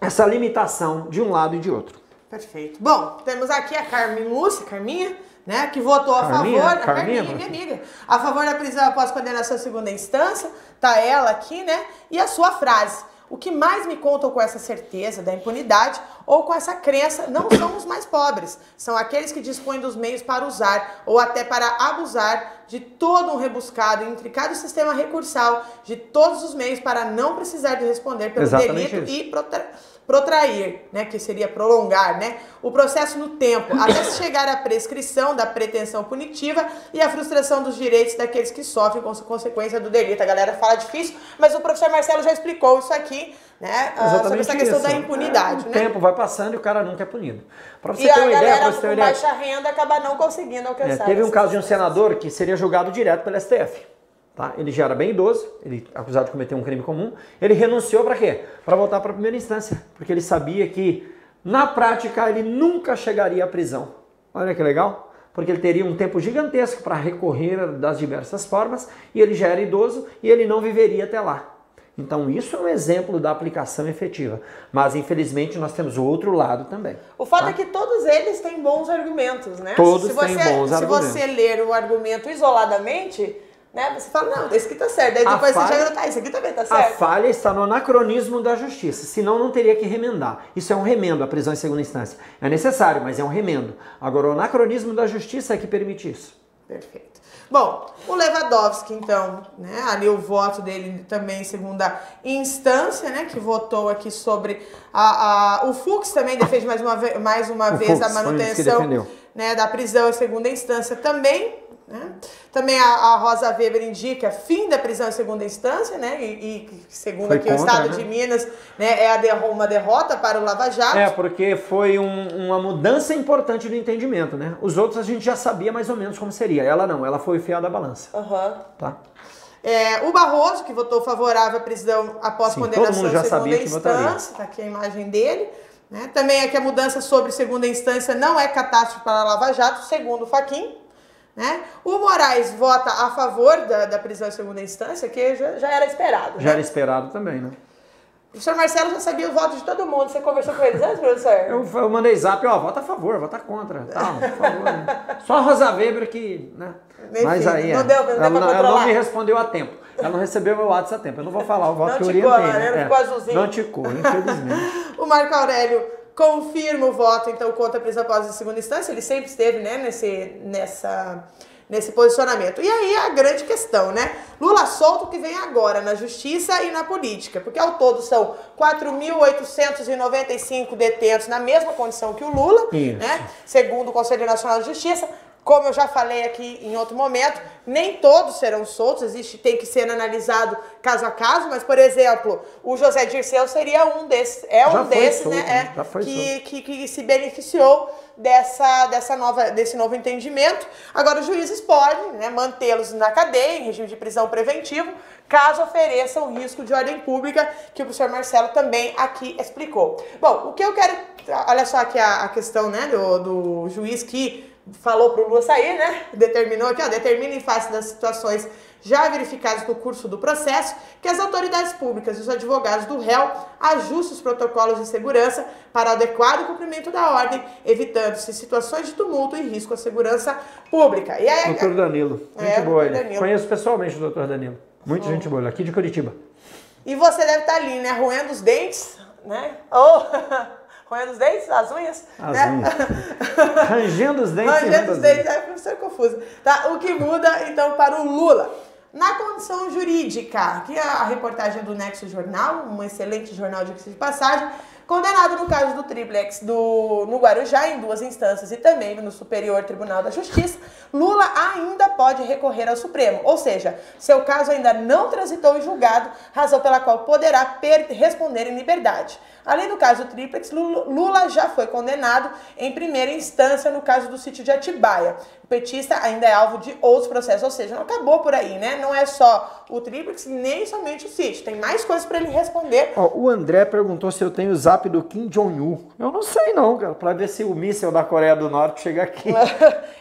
essa limitação de um lado e de outro. Perfeito. Bom, temos aqui a Carmen Lúcia, Carminha, né, que votou a Carminha, favor, Carminha, a Carminha, minha amiga, a favor da prisão após condenação em segunda instância, tá ela aqui, né, e a sua frase. O que mais me contam com essa certeza da impunidade ou com essa crença não são os mais pobres, são aqueles que dispõem dos meios para usar ou até para abusar de todo um rebuscado e intricado sistema recursal, de todos os meios para não precisar de responder pelo Exatamente delito isso. e protra protrair, né, que seria prolongar, né, o processo no tempo, até se chegar à prescrição da pretensão punitiva e à frustração dos direitos daqueles que sofrem com consequência do delito. A galera fala difícil, mas o professor Marcelo já explicou isso aqui, né, ah, sobre essa questão isso. da impunidade, É, o né? tempo vai passando e o cara nunca é punido. Para você E ter a uma ideia, para você ter uma ideia, baixa renda acaba não conseguindo É, alcançar. teve um caso de um senador que seria julgado direto pelo STF. Tá? Ele já era bem idoso, ele acusado de cometer um crime comum. Ele renunciou para quê? Para voltar para a primeira instância, porque ele sabia que na prática ele nunca chegaria à prisão. Olha que legal, porque ele teria um tempo gigantesco para recorrer das diversas formas e ele já era idoso e ele não viveria até lá. Então isso é um exemplo da aplicação efetiva. Mas infelizmente nós temos o outro lado também. O fato tá? é que todos eles têm bons argumentos, né? Todos se você, têm bons se argumentos. você ler o argumento isoladamente, né, você fala, não, esse aqui tá certo. Aí A depois falha- você chega e tá, esse aqui também tá A certo. falha está no anacronismo da justiça, senão não teria que remendar. Isso é um remendo, a prisão em segunda instância. É necessário, mas é um remendo. Agora, o anacronismo da justiça é que permite isso. Perfeito. Bom, o Lewandowski, então, né, ali o voto dele também em segunda instância, né, que votou aqui sobre a, a- o Fux também defende mais uma, ve- mais uma O vez Fux a manutenção né, da prisão em segunda instância também. Né? Também a, a Rosa Weber indica fim da prisão em segunda instância, né? E, e segundo Foi aqui o contra, Estado né? de Minas, né, é a derro- uma derrota para o Lava Jato. É, porque foi um- uma mudança importante do entendimento, né? Os outros a gente já sabia mais ou menos como seria. Ela não, ela foi fiel da balança, Aham. tá? É, o Barroso, que votou favorável à prisão após Sim, condenação todo mundo já em segunda sabia que instância, tá aqui a imagem dele. Né? Também aqui a mudança sobre segunda instância não é catástrofe para a Lava Jato, segundo o Faquin. Né? O Moraes vota a favor da, da prisão em segunda instância, que já, já era esperado. Já né? era esperado também, né? O professor Marcelo já sabia o voto de todo mundo. Você conversou com eles antes, professor? Eu, eu mandei zap, ó, vota a favor, vota contra. Tal, por favor. né? Só a Rosa Weber que, né? Enfim, Mas aí, não é. deu- não deu ela, pra não, ela não me respondeu a tempo. Ela não recebeu meu WhatsApp a tempo. Eu não vou falar o voto Não que eu ticou, orientei. né? Não É. ficou azulzinho. Não ticou, infelizmente. O Marco Aurélio confirma o voto, então, contra a prisão após a segunda instância. Ele sempre esteve né, nesse, nessa, nesse posicionamento. E aí a grande questão, né? Lula solto que vem agora na justiça e na política. Porque ao todo são 4.895 detentos na mesma condição que o Lula, Isso. né? Segundo o Conselho Nacional de Justiça. Como eu já falei aqui em outro momento, nem todos serão soltos, existe, tem que ser analisado caso a caso, mas, por exemplo, o José Dirceu seria um desses, é Já um desses, solto, né? é, que, que, que se beneficiou dessa, dessa nova, desse novo entendimento. Agora, os juízes podem né, mantê-los na cadeia, em regime de prisão preventivo, caso ofereçam risco de ordem pública, que o professor Marcelo também aqui explicou. Bom, o que eu quero. Olha só aqui a, a questão né, do, do juiz que falou para o Lula sair, né? Determinou aqui, ó, determina em face das situações já verificadas no curso do processo que as autoridades públicas e os advogados do réu ajustem os protocolos de segurança para o adequado cumprimento da ordem, evitando-se situações de tumulto e risco à segurança pública. E aí, Doutor Danilo. É, Gente boa doutor ele. Danilo. Conheço pessoalmente o doutor Danilo. Muito gente boa, ele, aqui de Curitiba. E você deve estar ali, né? Roendo os dentes, né? Ou roendo os dentes, as unhas. As né? unhas. Rangendo os dentes. Rangendo os dentes, é professor confuso. Tá? O que muda, então, para o Lula? Na condição jurídica, aqui a reportagem do Nexo Jornal, um excelente jornal de de passagem, condenado no caso do triplex do, no Guarujá, em duas instâncias e também no Superior Tribunal da Justiça, Lula ainda pode recorrer ao Supremo, ou seja, seu caso ainda não transitou em julgado, razão pela qual poderá responder em liberdade. Além do caso do triplex, Lula já foi condenado em primeira instância no caso do sítio de Atibaia. O petista ainda é alvo de outros processos, ou seja, não acabou por aí, né? Não é só o triplex, nem somente o sítio. Tem mais coisas para ele responder. Ó, o André perguntou se eu tenho o zap do Kim Jong-un. Eu não sei não, cara, pra ver se o míssel da Coreia do Norte chega aqui.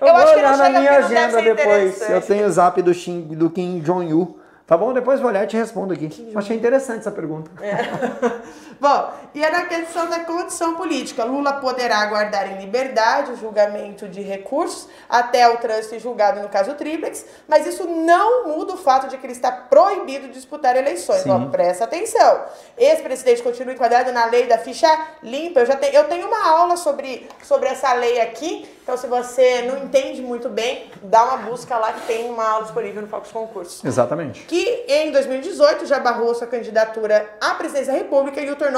Eu, Eu vou acho que na minha aqui, agenda depois. Eu tenho o zap do, Shin, do Kim Jong-un. Tá bom? Depois vou olhar e te respondo aqui. Achei interessante essa pergunta. Bom, e é na questão da condição política. Lula poderá aguardar em liberdade o julgamento de recursos até o trânsito julgado no caso Triplex, mas isso não muda o fato de que ele está proibido de disputar eleições. Ó, presta atenção. Esse presidente continua enquadrado na lei da ficha limpa. Eu já tenho, eu tenho uma aula sobre, sobre essa lei aqui, então se você não entende muito bem, dá uma busca lá que tem uma aula disponível no Focus Concurso Exatamente. que em 2018 já barrou sua candidatura à presidência da República e o tornou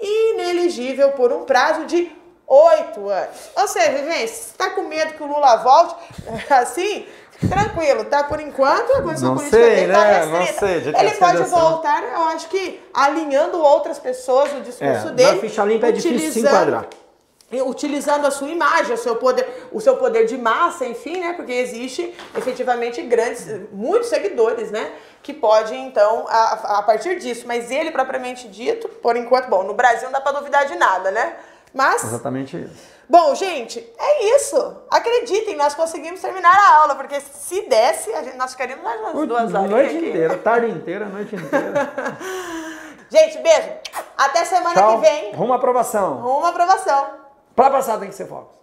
inelegível por um prazo de oito anos. Ou seja, gente, se está com medo que o Lula volte, assim, tranquilo, tá? Por enquanto, a condição Não política sei, dele tá né? Não restrita. sei, de Ele pode seleção. voltar, eu acho que alinhando outras pessoas no discurso É, dele. na ficha limpa é difícil se enquadrar. Utilizando a sua imagem, o seu poder, o seu poder de massa, enfim, né? Porque existe efetivamente grandes, muitos seguidores, né? Que podem, então, a, a partir disso. Mas ele, propriamente dito, por enquanto, bom, no Brasil não dá pra duvidar de nada, né? Mas, Exatamente isso. bom, gente, é isso. Acreditem, nós conseguimos terminar a aula, porque se desse, gente, nós ficaríamos mais umas duas horas. noite aqui. inteira, tarde inteira, noite inteira. Gente, beijo. Até semana Tchau. que vem. Rumo à aprovação. Uma aprovação. Pra passar tem que ser foco.